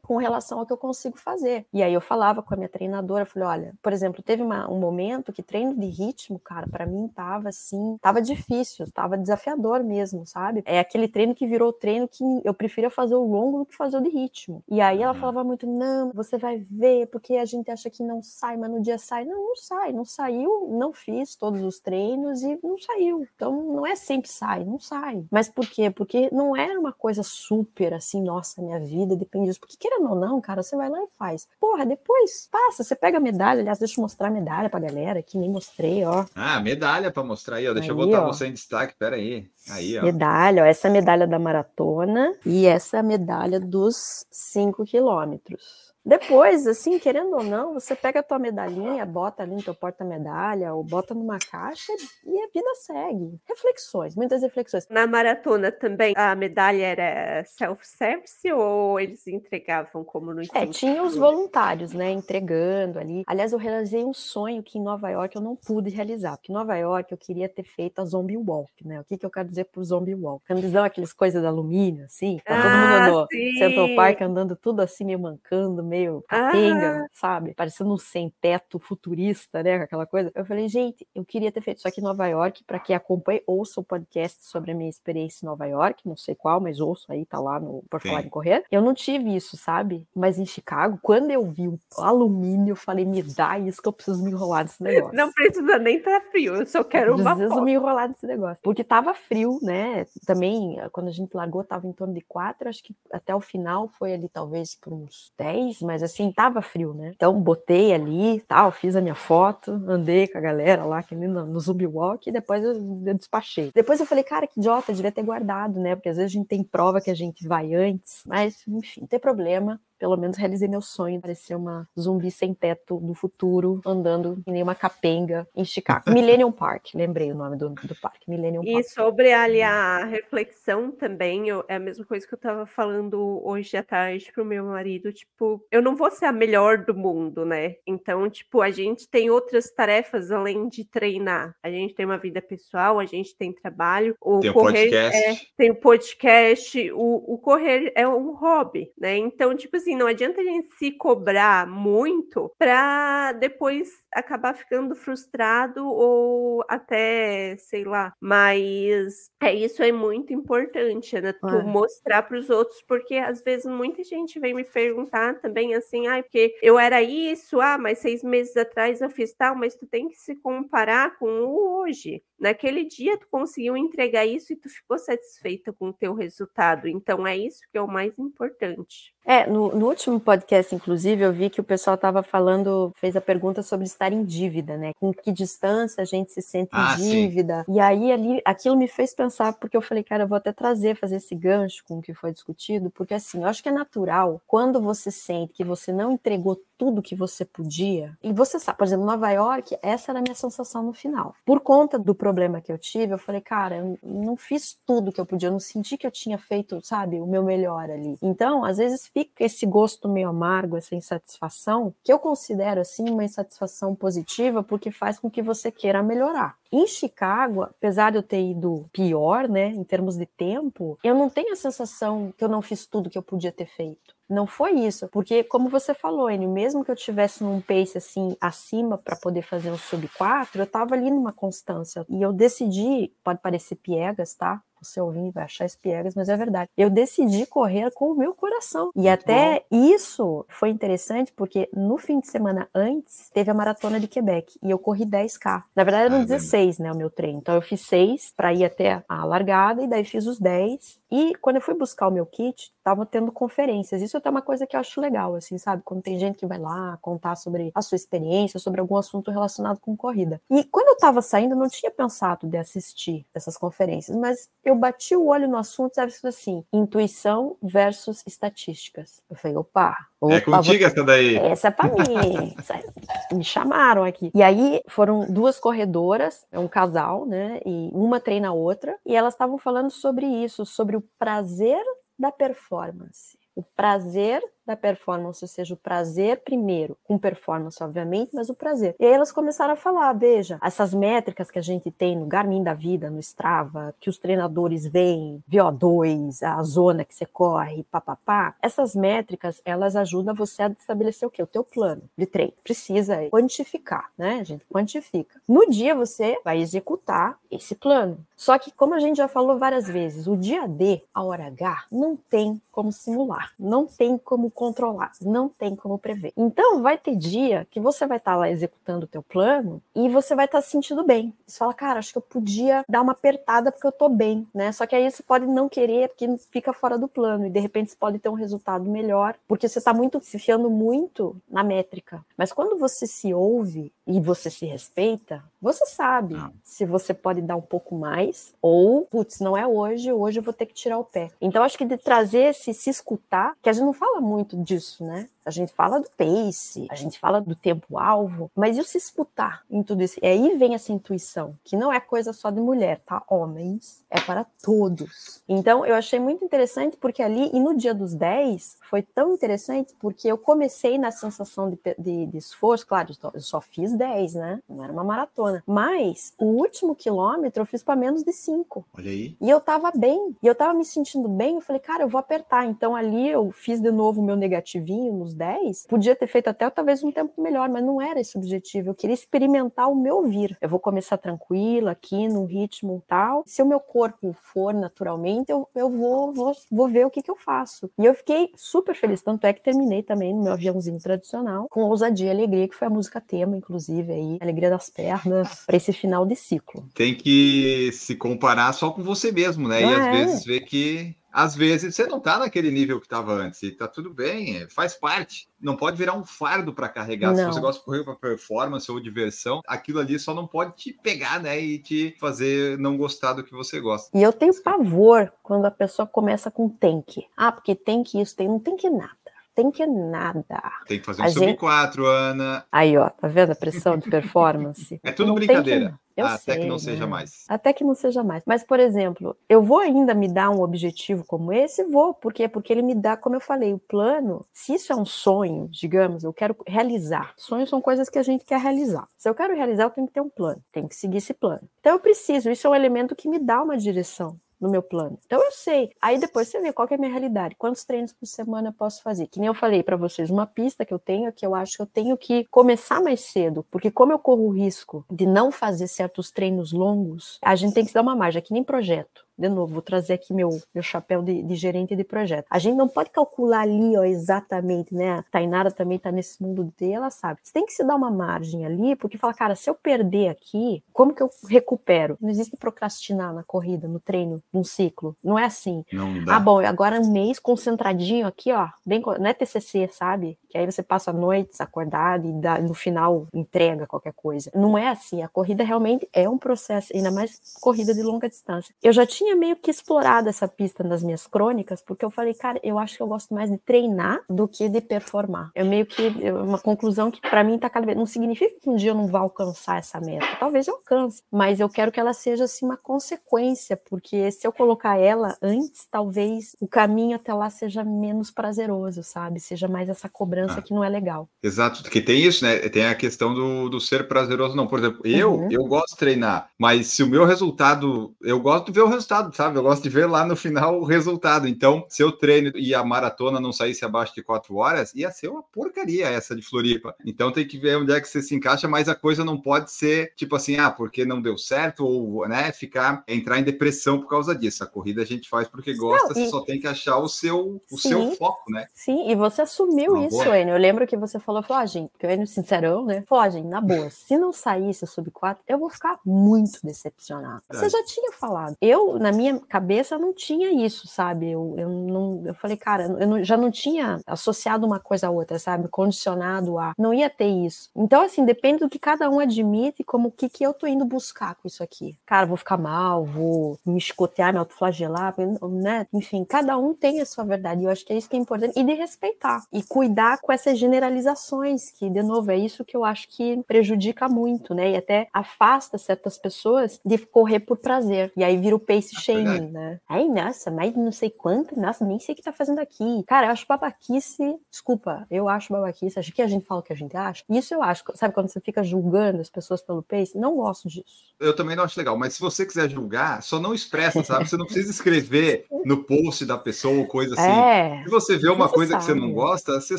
Speaker 2: com relação ao que eu consigo fazer. E aí eu falava com a minha treinadora, falei, olha, por exemplo, teve uma, um momento que treino de ritmo, cara, para mim tava assim, tava difícil, tava desafiador mesmo, sabe? É aquele treino que virou treino que eu prefiro fazer o longo do que fazer o de ritmo. E aí ela uhum. falava muito, não, você vai ver, porque a gente acha que não sai, mas no dia sai. Não, não sai, não saiu, não fiz todos os treinos e não saiu. Então não é sempre sai, não sai. Mas por quê? Porque não era uma coisa super assim, nossa, minha vida depende disso. Porque querendo ou não, cara, você vai lá e faz. Porra, depois passa, você pega a medalha. Aliás, deixa eu mostrar a medalha pra galera que nem mostrei, ó.
Speaker 1: Ah, medalha pra mostrar aí, ó. Deixa aí, eu botar ó. você em destaque, pera aí. Aí, ó.
Speaker 2: Medalha, ó. Essa é a medalha da maratona e essa é a medalha dos 5 quilômetros. Depois, assim, querendo ou não, você pega a tua medalhinha, bota ali no teu porta-medalha ou bota numa caixa e a vida segue. Reflexões, muitas reflexões.
Speaker 3: Na maratona também, a medalha era self-service ou eles entregavam como no
Speaker 2: É, tinha os voluntários, né, entregando ali. Aliás, eu realizei um sonho que em Nova York eu não pude realizar, porque em Nova York eu queria ter feito a zombie walk, né? O que, que eu quero dizer por zombie walk? Quando eles dão aquelas coisas de alumínio, assim, tá todo ah, mundo no Central Park andando tudo assim, meio mancando, meio capenga, ah. sabe? Parecendo um sem-teto futurista, né? Aquela coisa. Eu falei, gente, eu queria ter feito isso aqui em Nova York, para quem acompanha, ouça o podcast sobre a minha experiência em Nova York, não sei qual, mas ouço aí, tá lá no Por Falar em Correr. Eu não tive isso, sabe? Mas em Chicago, quando eu vi o alumínio, eu falei, me dá isso que eu preciso me enrolar nesse negócio.
Speaker 3: Não precisa nem estar tá frio, eu só quero uma
Speaker 2: Preciso foto. me enrolar nesse negócio. Porque tava frio, né? Também, quando a gente largou, tava em torno de 4, acho que até o final foi ali talvez por uns 10, mas assim, tava frio, né? Então botei ali, tal, fiz a minha foto, andei com a galera lá, que no, no Zumbi Walk, e depois eu, eu despachei. Depois eu falei, cara, que idiota, devia ter guardado, né? Porque às vezes a gente tem prova que a gente vai antes, mas enfim, não tem problema pelo menos realizei meu sonho de parecer uma zumbi sem teto do futuro, andando em uma capenga em Chicago. Millennium Park, lembrei o nome do, do parque, Millennium
Speaker 3: e
Speaker 2: Park.
Speaker 3: E sobre ali a reflexão também, eu, é a mesma coisa que eu tava falando hoje à tarde pro meu marido, tipo, eu não vou ser a melhor do mundo, né? Então, tipo, a gente tem outras tarefas além de treinar. A gente tem uma vida pessoal, a gente tem trabalho, o
Speaker 1: tem
Speaker 3: correr
Speaker 1: podcast.
Speaker 3: É, tem o podcast, o, o correr é um hobby, né? Então, tipo assim, assim, não adianta a gente se cobrar muito para depois acabar ficando frustrado ou até, sei lá. Mas é isso é muito importante, né? Tu é. mostrar para os outros, porque às vezes muita gente vem me perguntar também assim, ah, porque eu era isso, ah, mas seis meses atrás eu fiz tal, mas tu tem que se comparar com o hoje. Naquele dia tu conseguiu entregar isso e tu ficou satisfeita com o teu resultado. Então é isso que é o mais importante.
Speaker 2: É, no, no último podcast, inclusive, eu vi que o pessoal estava falando, fez a pergunta sobre estar em dívida, né? Com que distância a gente se sente ah, em dívida. Sim. E aí ali, aquilo me fez pensar, porque eu falei, cara, eu vou até trazer, fazer esse gancho com o que foi discutido, porque assim, eu acho que é natural quando você sente que você não entregou tudo que você podia, e você sabe, por exemplo, Nova York, essa era a minha sensação no final. Por conta do problema que eu tive, eu falei, cara, eu não fiz tudo que eu podia, eu não senti que eu tinha feito, sabe, o meu melhor ali. Então, às vezes fica esse gosto meio amargo, essa insatisfação, que eu considero assim uma insatisfação positiva, porque faz com que você queira melhorar. Em Chicago, apesar de eu ter ido pior, né, em termos de tempo, eu não tenho a sensação que eu não fiz tudo que eu podia ter feito. Não foi isso, porque como você falou, Enio, mesmo que eu tivesse num pace assim acima para poder fazer um sub 4, eu estava ali numa constância. E eu decidi, pode parecer piegas, tá? você ouvir vai achar espiegas, mas é verdade. Eu decidi correr com o meu coração. E Muito até bom. isso foi interessante porque no fim de semana antes teve a maratona de Quebec e eu corri 10k. Na verdade eram ah, 16, né, o meu treino. Então eu fiz 6 para ir até a largada e daí fiz os 10. E quando eu fui buscar o meu kit, tava tendo conferências. Isso é até uma coisa que eu acho legal, assim, sabe? Quando tem gente que vai lá contar sobre a sua experiência, sobre algum assunto relacionado com corrida. E quando eu tava saindo, eu não tinha pensado de assistir essas conferências, mas eu bati o olho no assunto, sabe assim, intuição versus estatísticas. Eu falei, opa, opa
Speaker 1: é contigo vou... essa daí.
Speaker 2: Essa é para mim. Me chamaram aqui. E aí foram duas corredoras, é um casal, né? E uma treina a outra, e elas estavam falando sobre isso, sobre o prazer da performance. O prazer da performance, ou seja, o prazer primeiro, com performance, obviamente, mas o prazer. E aí elas começaram a falar: veja, essas métricas que a gente tem no Garmin da vida, no Strava, que os treinadores veem, VO2, a zona que você corre, papapá, essas métricas, elas ajudam você a estabelecer o quê? O teu plano de treino. Precisa quantificar, né? A gente quantifica. No dia você vai executar esse plano. Só que, como a gente já falou várias vezes, o dia D, a hora H, não tem como simular, não tem como controlar, não tem como prever. Então, vai ter dia que você vai estar tá lá executando o teu plano e você vai estar tá se sentindo bem. Você fala, cara, acho que eu podia dar uma apertada porque eu tô bem, né? Só que aí você pode não querer porque fica fora do plano e de repente você pode ter um resultado melhor porque você está muito se fiando muito na métrica. Mas quando você se ouve e você se respeita, você sabe ah. se você pode dar um pouco mais ou, putz, não é hoje, hoje eu vou ter que tirar o pé. Então, acho que de trazer esse se escutar, que a gente não fala muito disso, né? A gente fala do pace, a gente fala do tempo-alvo, mas e o se escutar em tudo isso? E aí vem essa intuição, que não é coisa só de mulher, tá? Homens, é para todos. Então, eu achei muito interessante porque ali, e no dia dos 10, foi tão interessante porque eu comecei na sensação de, de, de esforço, claro, eu só fiz 10, né? Não era uma maratona. Mas o último quilômetro eu fiz para menos de 5.
Speaker 1: Olha aí.
Speaker 2: E eu tava bem, e eu tava me sentindo bem, eu falei, cara, eu vou apertar. Então ali eu fiz de novo o meu negativinho nos últimos 10, podia ter feito até talvez um tempo melhor, mas não era esse o objetivo. Eu queria experimentar o meu vir. Eu vou começar tranquila aqui, num ritmo tal. Se o meu corpo for naturalmente, eu, eu vou, vou, vou ver o que, que eu faço. E eu fiquei super feliz, tanto é que terminei também no meu aviãozinho tradicional, com ousadia e alegria, que foi a música tema, inclusive, aí, Alegria das Pernas, para esse final de ciclo.
Speaker 1: Tem que se comparar só com você mesmo, né? e às
Speaker 2: É.
Speaker 1: vezes ver que às vezes você não tá naquele nível que estava antes, e tá tudo bem, é, faz parte. Não pode virar um fardo para carregar. Se
Speaker 2: Não.
Speaker 1: você gosta de correr para performance ou diversão, aquilo ali só não pode te pegar, né, e te fazer não gostar do que você gosta.
Speaker 2: E eu tenho pavor quando a pessoa começa com tem que. Ah, porque tem que isso, tem, não tem que nada. Tem que nada.
Speaker 1: Tem que fazer um
Speaker 2: A
Speaker 1: sub
Speaker 2: gente-
Speaker 1: 4, Ana.
Speaker 2: Aí, ó, tá vendo a pressão de performance?
Speaker 1: É tudo
Speaker 2: Não
Speaker 1: brincadeira.
Speaker 2: que- eu
Speaker 1: até que
Speaker 2: sei,
Speaker 1: não seja
Speaker 2: né?
Speaker 1: mais.
Speaker 2: Até que não seja mais. Mas, por exemplo, eu vou ainda me dar um objetivo como esse? Vou. Por quê? Porque ele me dá, como eu falei, o plano. Se isso é um sonho, digamos, eu quero realizar. Sonhos são coisas que a gente quer realizar. Se eu quero realizar, eu tenho que ter um plano. Tenho que seguir esse plano. Então, eu preciso. Isso é um elemento que me dá uma direção no meu plano. Então eu sei. Aí depois você vê qual é a minha realidade. Quantos treinos por semana eu posso fazer? Que nem eu falei para vocês, uma pista que eu tenho é que eu acho que eu tenho que começar mais cedo, porque como eu corro o risco de não fazer certos treinos longos, a gente tem que se dar uma margem, é que nem projeto. De novo, vou trazer aqui meu, meu chapéu de, de gerente de projeto. A gente não pode calcular ali, ó, exatamente, né? A Tainara também tá nesse mundo de ela sabe. Você tem que se dar uma margem ali, porque fala, cara, se eu perder aqui, como que eu recupero? Não existe procrastinar na corrida, no treino, num ciclo. Não é assim.
Speaker 1: Não dá.
Speaker 2: Ah, bom, agora um mês concentradinho aqui, ó, bem, não é TCC, sabe? Que aí você passa noites acordado e dá- no final entrega qualquer coisa. Não é assim, a corrida realmente é um processo, ainda mais corrida de longa distância. Eu já tinha meio que explorado essa pista nas minhas crônicas, porque eu falei, cara, eu acho que eu gosto mais de treinar do que de performar. É meio que uma conclusão que pra mim tá cada vez, não significa que um dia eu não vá alcançar essa meta. Talvez eu alcance, mas eu quero que ela seja assim uma consequência, porque se eu colocar ela antes, talvez o caminho até lá seja menos prazeroso, sabe? Seja mais essa cobrança
Speaker 1: Ah.
Speaker 2: que não é legal.
Speaker 1: Exato, porque tem isso, né? Tem a questão do, do ser prazeroso, não. Por exemplo, eu,
Speaker 2: Uhum.
Speaker 1: eu gosto de treinar, mas se o meu resultado, eu gosto de ver o resultado, sabe? Eu gosto de ver lá no final o resultado. Então, se eu treino e a maratona não saísse abaixo de quatro horas, ia ser uma porcaria essa de Floripa. Então tem que ver onde é que você se encaixa, mas a coisa não pode ser tipo assim, ah, porque não deu certo, ou né, ficar, entrar em depressão por causa disso. A corrida a gente faz porque gosta,
Speaker 2: Não,
Speaker 1: você
Speaker 2: e-
Speaker 1: só tem que achar o seu, o
Speaker 2: Sim.
Speaker 1: seu foco, né?
Speaker 2: Sim, e você assumiu isso. Enio. Eu lembro que você falou, falou, ah, gente, porque o Enio sincerão, né? Falou, ah, gente, na boa, se não saísse o sub 4, eu vou ficar muito decepcionado. Você já tinha falado. Eu, na minha cabeça, não tinha isso, sabe? Eu, eu não, eu falei, cara, eu não- já não tinha associado uma coisa a outra, sabe? Condicionado a, não ia ter isso. Então, assim, depende do que cada um admite, como o que, que eu tô indo buscar com isso aqui. Cara, vou ficar mal, vou me escotear, me autoflagelar, né? Enfim, cada um tem a sua verdade. E eu acho que é isso que é importante. E de respeitar. E cuidar com essas generalizações, que, de novo, é isso que eu acho que prejudica muito, né? E até afasta certas pessoas de correr por prazer. E aí vira o pace shaming,
Speaker 1: verdade.
Speaker 2: né? Ai, nossa, mas não sei quanto, nossa, nem sei o que tá fazendo aqui. Cara, eu acho babaquice, desculpa, eu acho babaquice, acho que a gente fala o que a gente acha. Isso eu acho, sabe quando você fica julgando as pessoas pelo pace? Não gosto disso.
Speaker 1: Eu também não acho legal, mas se você quiser julgar, só não expressa, sabe? Você não precisa escrever no post da pessoa ou coisa assim.
Speaker 2: É.
Speaker 1: Se você vê uma coisa que você não gosta, você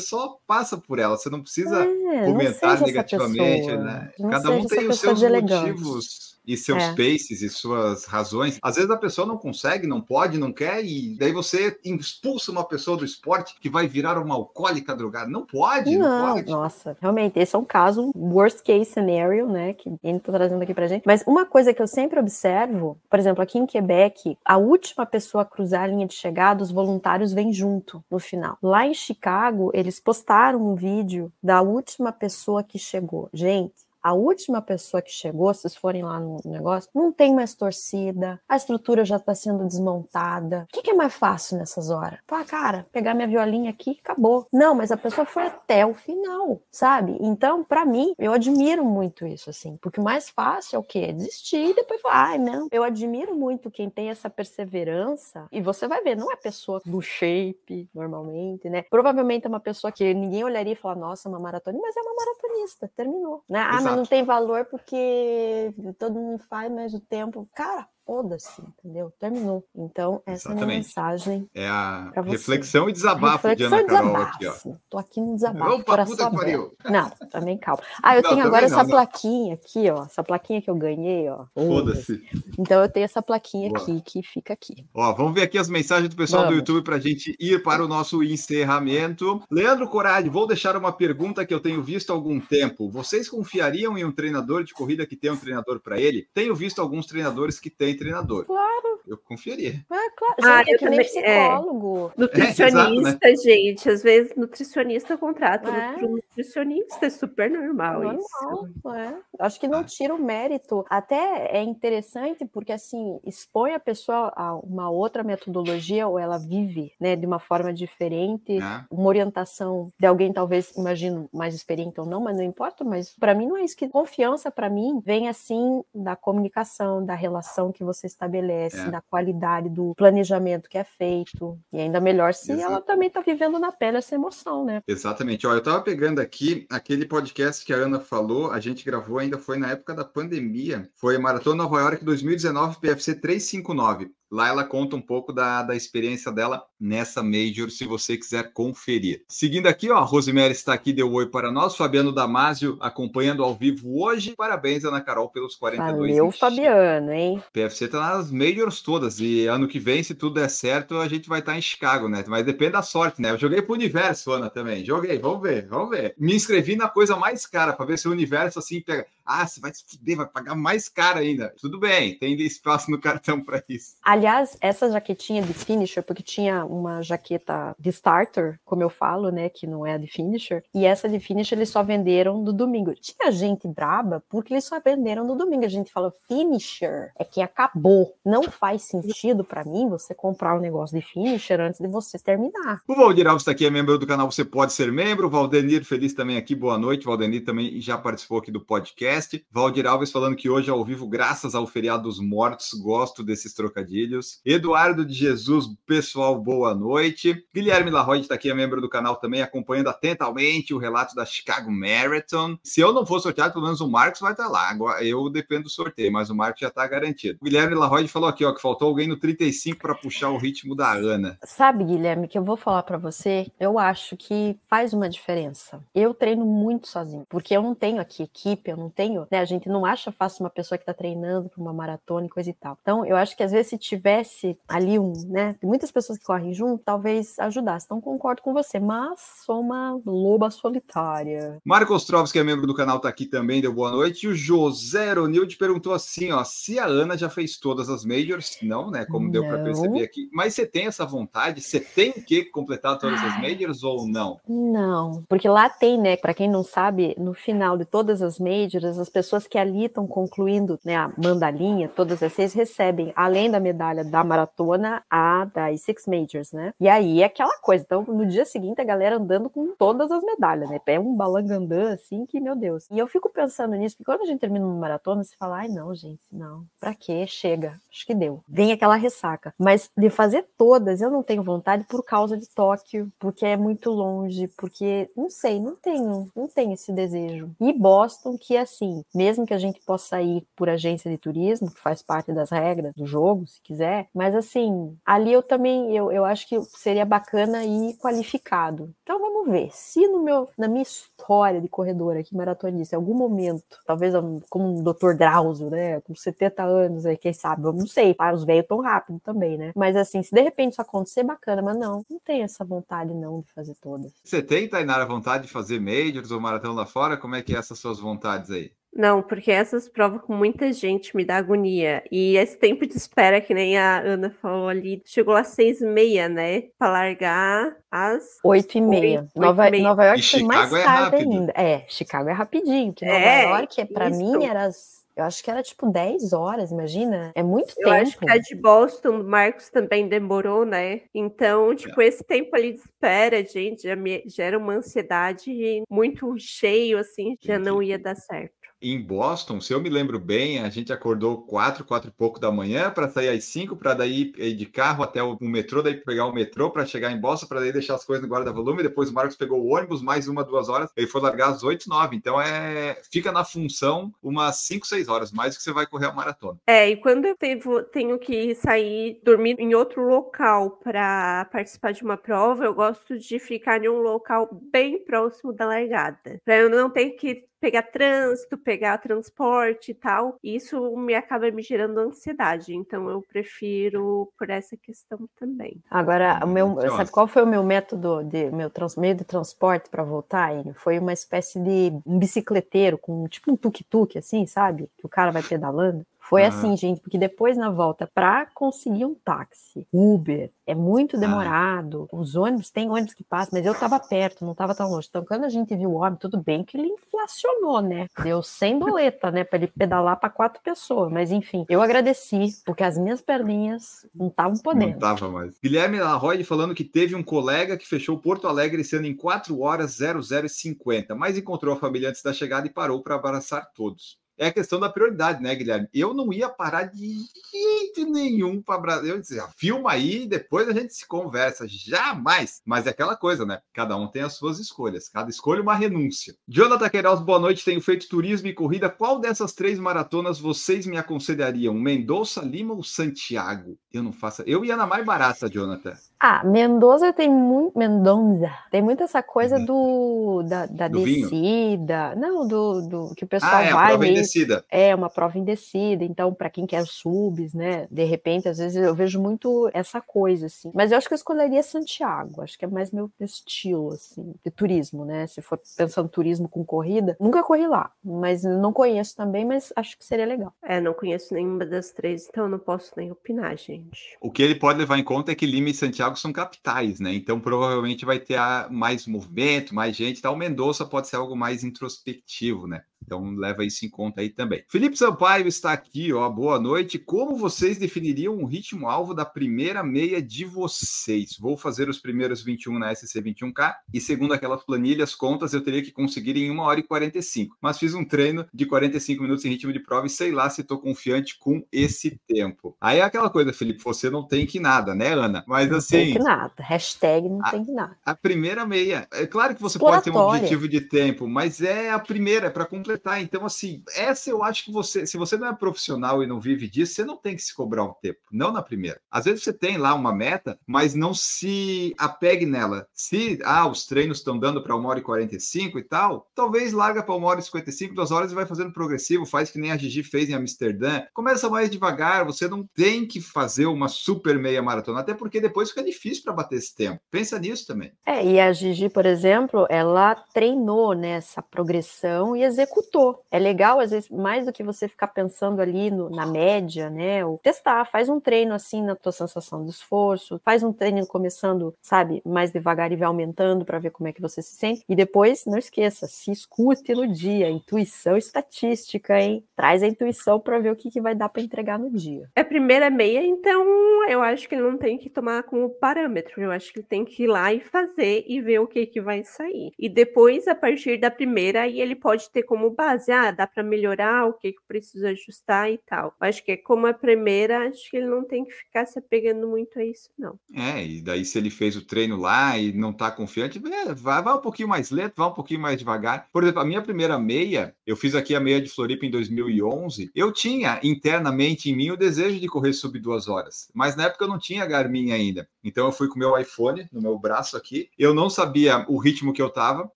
Speaker 1: só passa por ela. Você não precisa
Speaker 2: É,
Speaker 1: comentar negativamente, né?
Speaker 2: Não
Speaker 1: Cada um tem os seus motivos e seus
Speaker 2: É.
Speaker 1: paces e suas razões. Às vezes a pessoa não consegue, não pode, não quer, e daí você expulsa uma pessoa do esporte que vai virar uma alcoólica drogada. Não pode, não,
Speaker 2: Não,
Speaker 1: pode.
Speaker 2: nossa, realmente, esse é um caso, worst case scenario, né, que ele tá trazendo aqui pra gente. Mas uma coisa que eu sempre observo, por exemplo, aqui em Quebec, a última pessoa a cruzar a linha de chegada, os voluntários vêm junto no final. Lá em Chicago, eles postaram um vídeo da última pessoa que chegou. Gente, a última pessoa que chegou, se vocês forem lá no negócio, não tem mais torcida, a estrutura já está sendo desmontada. O que, que é mais fácil nessas horas? Falar, cara, pegar minha violinha aqui acabou. Não, mas a pessoa foi até o final, sabe? Então, para mim, eu admiro muito isso, assim, porque o mais fácil é o quê? Desistir e depois falar, ai, não. Eu admiro muito quem tem essa perseverança, e você vai ver, não é pessoa do shape, normalmente, né? Provavelmente é uma pessoa que ninguém olharia e falar, nossa, uma maratona, mas é uma maratonista, terminou, né? Ah,
Speaker 1: Exato.
Speaker 2: Não tem valor porque todo mundo faz, mas o tempo. Cara, foda-se, entendeu? Terminou. Então, essa Exatamente. é a mensagem.
Speaker 1: É a reflexão e desabafo reflexão de Ana Carol aqui, ó.
Speaker 2: Tô aqui no desabafo.
Speaker 1: Opa, puta que pariu.
Speaker 2: Não, também calma. Ah, eu não, tenho agora não, essa não. plaquinha aqui, ó. Essa plaquinha que eu ganhei, ó.
Speaker 1: Foda-se.
Speaker 2: Então eu tenho essa plaquinha Boa. aqui que fica aqui.
Speaker 1: Ó, vamos ver aqui as mensagens do pessoal vamos. do YouTube pra gente ir para o nosso encerramento. Leandro Corade, vou deixar uma pergunta que eu tenho visto há algum tempo. Vocês confiariam em um treinador de corrida que tem um treinador para ele? Tenho visto alguns treinadores que têm treinador.
Speaker 2: Claro.
Speaker 1: Eu confiaria.
Speaker 2: É, claro. Ah, gente, ah, é que nem é. psicólogo.
Speaker 3: É. Nutricionista, é, exato, né? gente. Às vezes, nutricionista contrata é. nutricionista. É super normal, normal isso.
Speaker 2: É. Acho que não ah. tira o mérito. Até é interessante porque, assim, expõe a pessoa a uma outra metodologia ou ela vive né, de uma forma diferente. É. Uma orientação de alguém, talvez, imagino, mais experiente ou não, mas não importa. Mas para mim não é isso. que Confiança, para mim, vem, assim, da comunicação, da relação que você estabelece é da qualidade do planejamento que é feito. E ainda melhor se Exato. ela também está vivendo na pele essa emoção, né?
Speaker 1: Exatamente. Olha, eu estava pegando aqui aquele podcast que a Ana falou, a gente gravou ainda foi na época da pandemia. Foi Maratona Nova York 2019, PFC 359. Lá ela conta um pouco da, da experiência dela nessa Major, se você quiser conferir. Seguindo aqui, ó, a Rosemary está aqui, deu oi para nós. Fabiano Damasio acompanhando ao vivo hoje. Parabéns, Ana Carol, pelos 42
Speaker 2: Valeu, Fabiano, hein?
Speaker 1: PFC tá nas Majors todas e ano que vem, se tudo der certo, a gente vai estar tá em Chicago, né? Mas depende da sorte, né? Eu joguei pro Universo, Ana, também. Joguei, vamos ver, vamos ver. Me inscrevi na coisa mais cara para ver se o Universo assim pega. Ah, você vai se fuder, vai pagar mais caro ainda. Tudo bem, tem espaço no cartão para isso.
Speaker 2: Aliás, essa jaquetinha de finisher, porque tinha uma jaqueta de starter, como eu falo, né, que não é a de finisher, e essa de finisher eles só venderam no domingo. Tinha gente braba porque eles só venderam no domingo. A gente falou finisher é que acabou. Não faz sentido para mim você comprar um negócio de finisher antes de você terminar.
Speaker 1: O Valdir Alves está aqui, é membro do canal Você Pode Ser Membro. O Valdenir Feliz também aqui, boa noite. O Valdenir também já participou aqui do podcast podcast. Valdir Alves falando que hoje ao vivo, graças ao feriado dos mortos, gosto desses trocadilhos. Eduardo de Jesus, pessoal, boa noite. Guilherme Larroy está aqui, é membro do canal também, acompanhando atentamente o relato da Chicago Marathon. Se eu não for sorteado, pelo menos o Marcos vai estar lá. Agora, eu dependo do sorteio, mas o Marcos já está garantido. Guilherme Larroy falou aqui, ó, que faltou alguém no 35 para puxar o ritmo da Ana.
Speaker 2: Sabe, Guilherme, que eu vou falar para você, eu acho que faz uma diferença. Eu treino muito sozinho, porque eu não tenho aqui equipe, eu não tenho tenho, né? A gente não acha fácil uma pessoa que está treinando para uma maratona e coisa e tal. Então, eu acho que às vezes se tivesse ali um, né? Muitas pessoas que correm junto, talvez ajudasse. Então, concordo com você, mas sou uma loba solitária.
Speaker 1: Marco Ostrovski, que é membro do canal, está aqui também, deu boa noite. E o José Ronilde perguntou assim: ó, se a Ana já fez todas as majors? Não, né? Como não. deu para perceber aqui. Mas você tem essa vontade? Você tem que completar todas as majors ou não?
Speaker 2: Não, porque lá tem, né? Para quem não sabe, no final de todas as majors, as pessoas que ali estão concluindo né, a mandalinha, todas essas recebem, além da medalha da maratona, a das Six Majors, né? E aí é aquela coisa. Então, no dia seguinte, a galera andando com todas as medalhas, né? É um balangandã, assim, que, meu Deus. E eu fico pensando nisso, porque quando a gente termina uma maratona, você fala, ai, não, gente, não. Pra quê? Chega. Acho que deu. Vem aquela ressaca. Mas de fazer todas, eu não tenho vontade por causa de Tóquio, porque é muito longe, porque, não sei, não tenho, não tenho esse desejo. E Boston, que assim, assim, mesmo que a gente possa ir por agência de turismo, que faz parte das regras do jogo, se quiser, mas assim, ali eu também, eu, eu acho que seria bacana ir qualificado. Então vamos ver, se no meu, na minha história de corredor aqui, maratonista, em algum momento, talvez como um Dr. Drauzio, né, com 70 anos, aí, quem sabe, eu não sei, tá? os velhos tão rápido também, né, mas assim, se de repente isso acontecer, bacana, mas não, não tenho essa vontade não de fazer todas.
Speaker 1: Você tem, Tainara, vontade de fazer majors ou maratona lá fora? Como é que é essas suas vontades aí?
Speaker 3: Não, porque essas provas com muita gente me dá agonia. E esse tempo de espera, que nem a Ana falou ali, chegou às seis e meia, né? Pra largar às...
Speaker 2: Oito e meia. Nova, Nova York é mais é tarde ainda. É, Chicago é rapidinho. Que Nova é, York, pra isso. mim, era as eu acho que era tipo 10 horas, imagina? É muito eu tempo. Eu acho
Speaker 3: que a de Boston, Marcos também demorou, né? Então, tipo, é. esse tempo ali de espera, gente, já me gera uma ansiedade muito cheio, assim, já não ia dar certo.
Speaker 1: Em Boston, se eu me lembro bem, a gente acordou quatro, quatro e pouco da manhã para sair às cinco, para daí ir de carro até o, metrô, daí pegar o metrô para chegar em Boston, para daí deixar as coisas no guarda-volume. Depois o Marcos pegou o ônibus, mais uma, duas horas. Ele foi largar às oito, nove. Então é fica na função umas cinco, seis horas, mais que você vai correr a maratona.
Speaker 3: É, e quando eu tenho, tenho que sair, dormir em outro local para participar de uma prova, eu gosto de ficar em um local bem próximo da largada, para eu não ter que pegar trânsito, pegar transporte e tal. Isso me acaba me gerando ansiedade, então eu prefiro por essa questão também.
Speaker 2: Agora, o meu, sabe qual foi o meu método de meu trans, meio de transporte para voltar? Foi uma espécie de um bicicleteiro com tipo um tuk-tuk assim, sabe? Que o cara vai pedalando. Foi assim, gente, porque depois na volta, para conseguir um táxi, Uber, é muito demorado. Ah. Os ônibus, tem ônibus que passam, mas eu tava perto, não tava tão longe. Então, quando a gente viu o homem, tudo bem que ele inflacionou, né? Deu 100 doleta, né, para ele pedalar para quatro pessoas. Mas enfim, eu agradeci, porque as minhas perninhas não estavam podendo. Não
Speaker 1: tava mais. Guilherme Larroy falando que teve um colega que fechou Porto Alegre sendo em 4 horas 0050, mas encontrou a família antes da chegada e parou para abraçar todos é a questão da prioridade, né, Guilherme? Eu não ia parar de jeito nenhum para Brasil. Eu dizia, filma aí, depois a gente se conversa. Jamais. Mas é aquela coisa, né? Cada um tem as suas escolhas. Cada escolha uma renúncia. Jonathan Queiroz, boa noite. Tenho feito turismo e corrida. Qual dessas três maratonas vocês me aconselhariam? Mendonça, Lima ou Santiago? Eu não faço. Eu ia na mais barata, Jonathan.
Speaker 2: Ah, Mendoza tem muito. Mendonça. Tem muito essa coisa uhum. do da, da do descida. Vinho? Não, do, do que o pessoal ah, é, vai meio indecida. É uma prova indecida, então para quem quer subs, né? De repente, às vezes eu vejo muito essa coisa assim. Mas eu acho que eu escolheria Santiago, acho que é mais meu estilo assim, de turismo, né? Se for pensando turismo com corrida, nunca corri lá, mas não conheço também, mas acho que seria legal.
Speaker 3: É, não conheço nenhuma das três, então não posso nem opinar, gente.
Speaker 1: O que ele pode levar em conta é que Lima e Santiago são capitais, né? Então provavelmente vai ter mais movimento, mais gente, tal. Mendoza pode ser algo mais introspectivo, né? Então leva isso em conta aí também. Felipe Sampaio está aqui, ó. Boa noite. Como vocês definiriam o ritmo alvo da primeira meia de vocês? Vou fazer os primeiros 21 na SC 21K e segundo aquelas planilhas, contas, eu teria que conseguir em 1 hora e 45. Mas fiz um treino de 45 minutos em ritmo de prova e sei lá se estou confiante com esse tempo. Aí é aquela coisa, Felipe, você não tem que nada, né, Ana? Mas
Speaker 2: não
Speaker 1: assim.
Speaker 2: Não tem que nada. Hashtag não a, tem que nada.
Speaker 1: A primeira meia. É claro que você pode ter um objetivo de tempo, mas é a primeira, é para completar completar. Então, assim, essa eu acho que você, se você não é profissional e não vive disso, você não tem que se cobrar um tempo, não na primeira. Às vezes você tem lá uma meta, mas não se apegue nela. Se ah, os treinos estão dando para uma hora e 45 e tal, talvez larga para uma hora e 55, duas horas e vai fazendo progressivo, faz que nem a Gigi fez em Amsterdã. Começa mais devagar, você não tem que fazer uma super meia maratona, até porque depois fica difícil para bater esse tempo. Pensa nisso também.
Speaker 2: É, e a Gigi, por exemplo, ela treinou nessa progressão e executou É legal, às vezes, mais do que você ficar pensando ali no, na média, né? Ou testar, faz um treino assim na tua sensação de esforço, faz um treino começando, sabe, mais devagar e vai aumentando para ver como é que você se sente. E depois, não esqueça, se escute no dia, intuição estatística, hein? Traz a intuição para ver o que, que vai dar para entregar no dia.
Speaker 3: É a primeira meia, então eu acho que não tem que tomar como parâmetro. Eu acho que tem que ir lá e fazer e ver o que, que vai sair. E depois, a partir da primeira, aí ele pode ter como base, ah, dá para melhorar, o que, que precisa ajustar e tal. Acho que é como a primeira, acho que ele não tem que ficar se apegando muito a isso, não.
Speaker 1: É, e daí se ele fez o treino lá e não tá confiante, é, vai, vai um pouquinho mais lento, vai um pouquinho mais devagar. Por exemplo, a minha primeira meia, eu fiz aqui a meia de Floripa em 2011, eu tinha internamente em mim o desejo de correr sub duas horas, mas na época eu não tinha Garmin ainda. Então eu fui com o meu iPhone no meu braço aqui. Eu não sabia o ritmo que eu tava,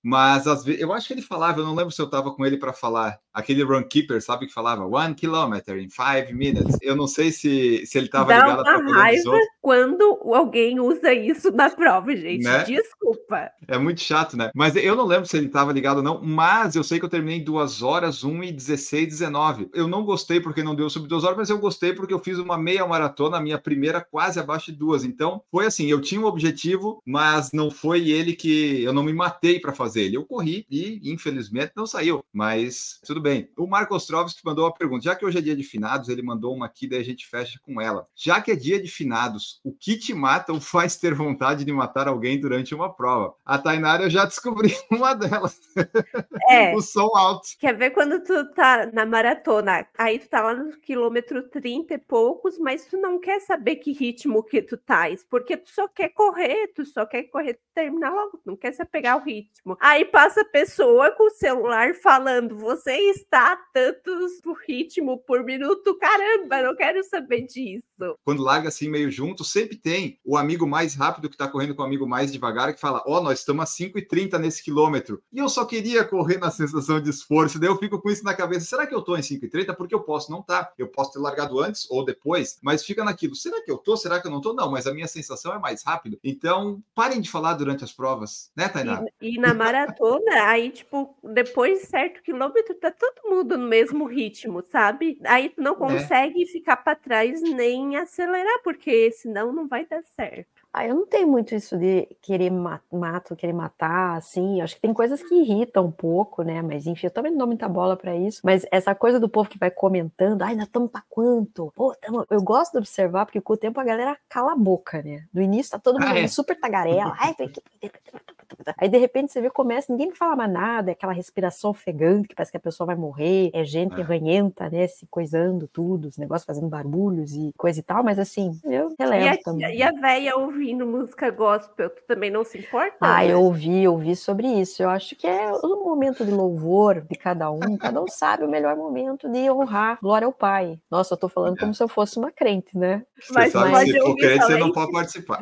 Speaker 1: mas às vezes eu acho que ele falava, eu não lembro se eu tava com ele para falar aquele runkeeper, sabe que falava one kilometer in five minutes. Eu não sei se, se ele estava ligado
Speaker 3: a raiva quando alguém usa isso na prova, gente. Né? Desculpa.
Speaker 1: É muito chato, né? Mas eu não lembro se ele estava ligado ou não, mas eu sei que eu terminei em 2 horas, 1 e 16, 19. Eu não gostei porque não deu sub 2 horas, mas eu gostei porque eu fiz uma meia maratona, a minha primeira quase abaixo de duas. Então, foi assim, eu tinha um objetivo, mas não foi ele que eu não me matei para fazer ele. Eu corri e, infelizmente, não saiu. Mas mas tudo bem. O Marco Ostrovski mandou uma pergunta. Já que hoje é dia de finados, ele mandou uma aqui, daí a gente fecha com ela. Já que é dia de finados, o que te mata ou faz ter vontade de matar alguém durante uma prova? A Tainara eu já descobri uma delas.
Speaker 3: É.
Speaker 1: o som alto.
Speaker 3: Quer ver quando tu tá na maratona? Aí tu tá lá no quilômetro 30 e poucos, mas tu não quer saber que ritmo que tu tais, porque tu só quer correr, tu só quer correr, terminar logo, tu não quer se apegar ao ritmo. Aí passa a pessoa com o celular falando, você está a tantos por ritmo por minuto, caramba, não quero saber disso.
Speaker 1: Quando larga assim meio junto, sempre tem o amigo mais rápido que tá correndo com o amigo mais devagar que fala: Ó, oh, nós estamos a 5,30 nesse quilômetro. E eu só queria correr na sensação de esforço. Daí eu fico com isso na cabeça: será que eu tô em 5,30? Porque eu posso não tá. Eu posso ter largado antes ou depois, mas fica naquilo: será que eu tô? Será que eu não tô? Não, mas a minha sensação é mais rápido. Então, parem de falar durante as provas, né, Tainá?
Speaker 3: E, e na maratona, aí, tipo, depois de certo quilômetro, tá todo mundo no mesmo ritmo, sabe? Aí tu não consegue é. ficar para trás nem acelerar, porque senão não vai dar certo.
Speaker 2: Ah, eu não tenho muito isso de querer mato, querer matar, assim. Acho que tem coisas que irritam um pouco, né? Mas enfim, eu também não dou muita bola para isso. Mas essa coisa do povo que vai comentando, ai, nós estamos pra quanto? Pô, tamo... eu gosto de observar, porque com o tempo a galera cala a boca, né? No início tá todo mundo ah, é. super tagarela. Ai, Aí, de repente, você vê, começa, ninguém fala mais nada, é aquela respiração ofegante, que parece que a pessoa vai morrer, é gente é. ranhenta, né, se coisando tudo, os negócios fazendo barulhos e coisa e tal, mas assim, eu relevo
Speaker 3: e a,
Speaker 2: também.
Speaker 3: E a véia ouvindo música gospel, tu também não se importa?
Speaker 2: Ah, né? eu ouvi, eu ouvi sobre isso. Eu acho que é o momento de louvor de cada um, cada um sabe o melhor momento de honrar, glória ao Pai. Nossa, eu tô falando é. como se eu fosse uma crente, né?
Speaker 1: Você mas, sabe mas se for crente, você não pode participar.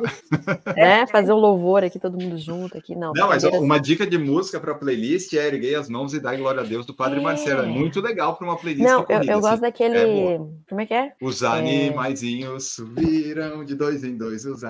Speaker 2: Né? Fazer um louvor aqui, todo mundo junto aqui, não.
Speaker 1: Não, mas uma dica de música para playlist é Erguei as Mãos e Dai Glória a Deus do Padre é. Marcelo. É muito legal para uma playlist.
Speaker 2: Não, eu, eu, gosto assim. daquele. É como é que é?
Speaker 1: Os animaizinhos é... subiram de dois em dois, os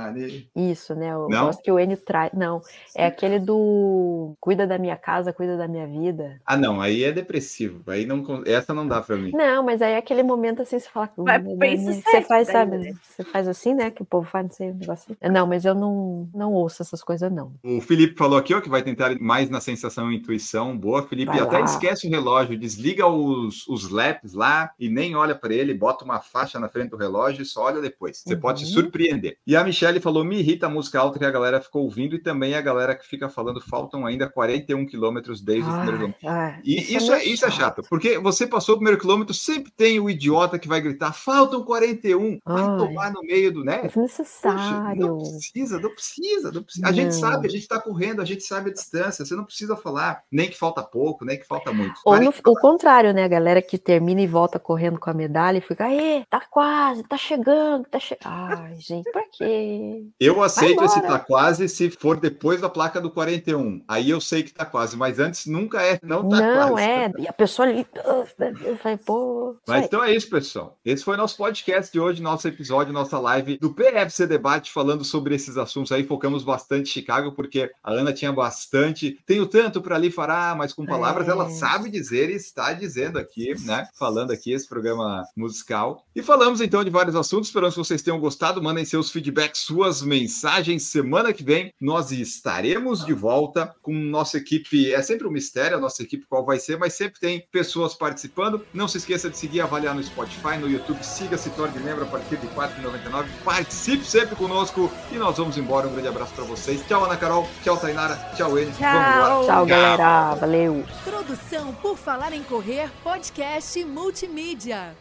Speaker 2: Isso, né? Eu não? gosto que o Enio traz. Não, é aquele do Cuida da minha casa, cuida da minha vida.
Speaker 1: Ah, não, aí é depressivo. Aí não, essa não dá para mim.
Speaker 2: Não, mas aí é aquele momento assim, você fala. Vai, você faz, sabe? Né? Você faz assim, né? Que o povo faz, não sei, um negócio assim. Não, mas eu não, não ouço essas coisas, não.
Speaker 1: O Felipe falou aqui, ó, que vai tentar mais na sensação e intuição. Boa, Felipe. Vai até lá. esquece o relógio, desliga os, os laps lá e nem olha para ele, bota uma faixa na frente do relógio e só olha depois. Você uhum. pode se surpreender. E a Michelle falou: me irrita a música alta que a galera ficou ouvindo e também a galera que fica falando faltam ainda 41 quilômetros desde ah, o primeiro quilômetro. Ah, e isso, isso, é, isso é chato, porque você passou o primeiro quilômetro, sempre tem o idiota que vai gritar: faltam 41, vai Ai, tomar no meio do, né?
Speaker 2: É necessário.
Speaker 1: não precisa, não precisa, não precisa. A gente sabe, a gente está correndo, a gente sabe a distância, você não precisa falar nem que falta pouco, nem que falta muito.
Speaker 2: Ou no, o contrário, né? A galera que termina e volta correndo com a medalha e fica, aí, tá quase, tá chegando, tá chegando. Ai, gente, por quê?
Speaker 1: Eu aceito esse tá quase se for depois da placa do 41. Aí eu sei que tá quase, mas antes nunca é, não tá
Speaker 2: não,
Speaker 1: quase.
Speaker 2: Não, é. E a pessoa ali, pô.
Speaker 1: Mas então é isso, pessoal. Esse foi nosso podcast de hoje, nosso episódio, nossa live do PFC Debate, falando sobre esses assuntos aí. Focamos bastante em Chicago, porque a Ana tinha bastante. Tenho tanto para ali falar, mas com palavras é. ela sabe dizer e está dizendo aqui, né? Falando aqui esse programa musical. E falamos então de vários assuntos. Esperamos que vocês tenham gostado. Mandem seus feedbacks, suas mensagens. Semana que vem nós estaremos de volta com nossa equipe. É sempre um mistério a nossa equipe qual vai ser, mas sempre tem pessoas participando. Não se esqueça de seguir, avaliar no Spotify, no YouTube. Siga, se torne membro a partir de R$ 4,99. Participe sempre conosco e nós vamos embora. Um grande abraço para vocês. Tchau, Ana Carol. Tchau, Tainara. Tchau, Enes.
Speaker 2: Tchau. Tchau, galera. Valeu.
Speaker 4: Produção por Falar em Correr, podcast multimídia.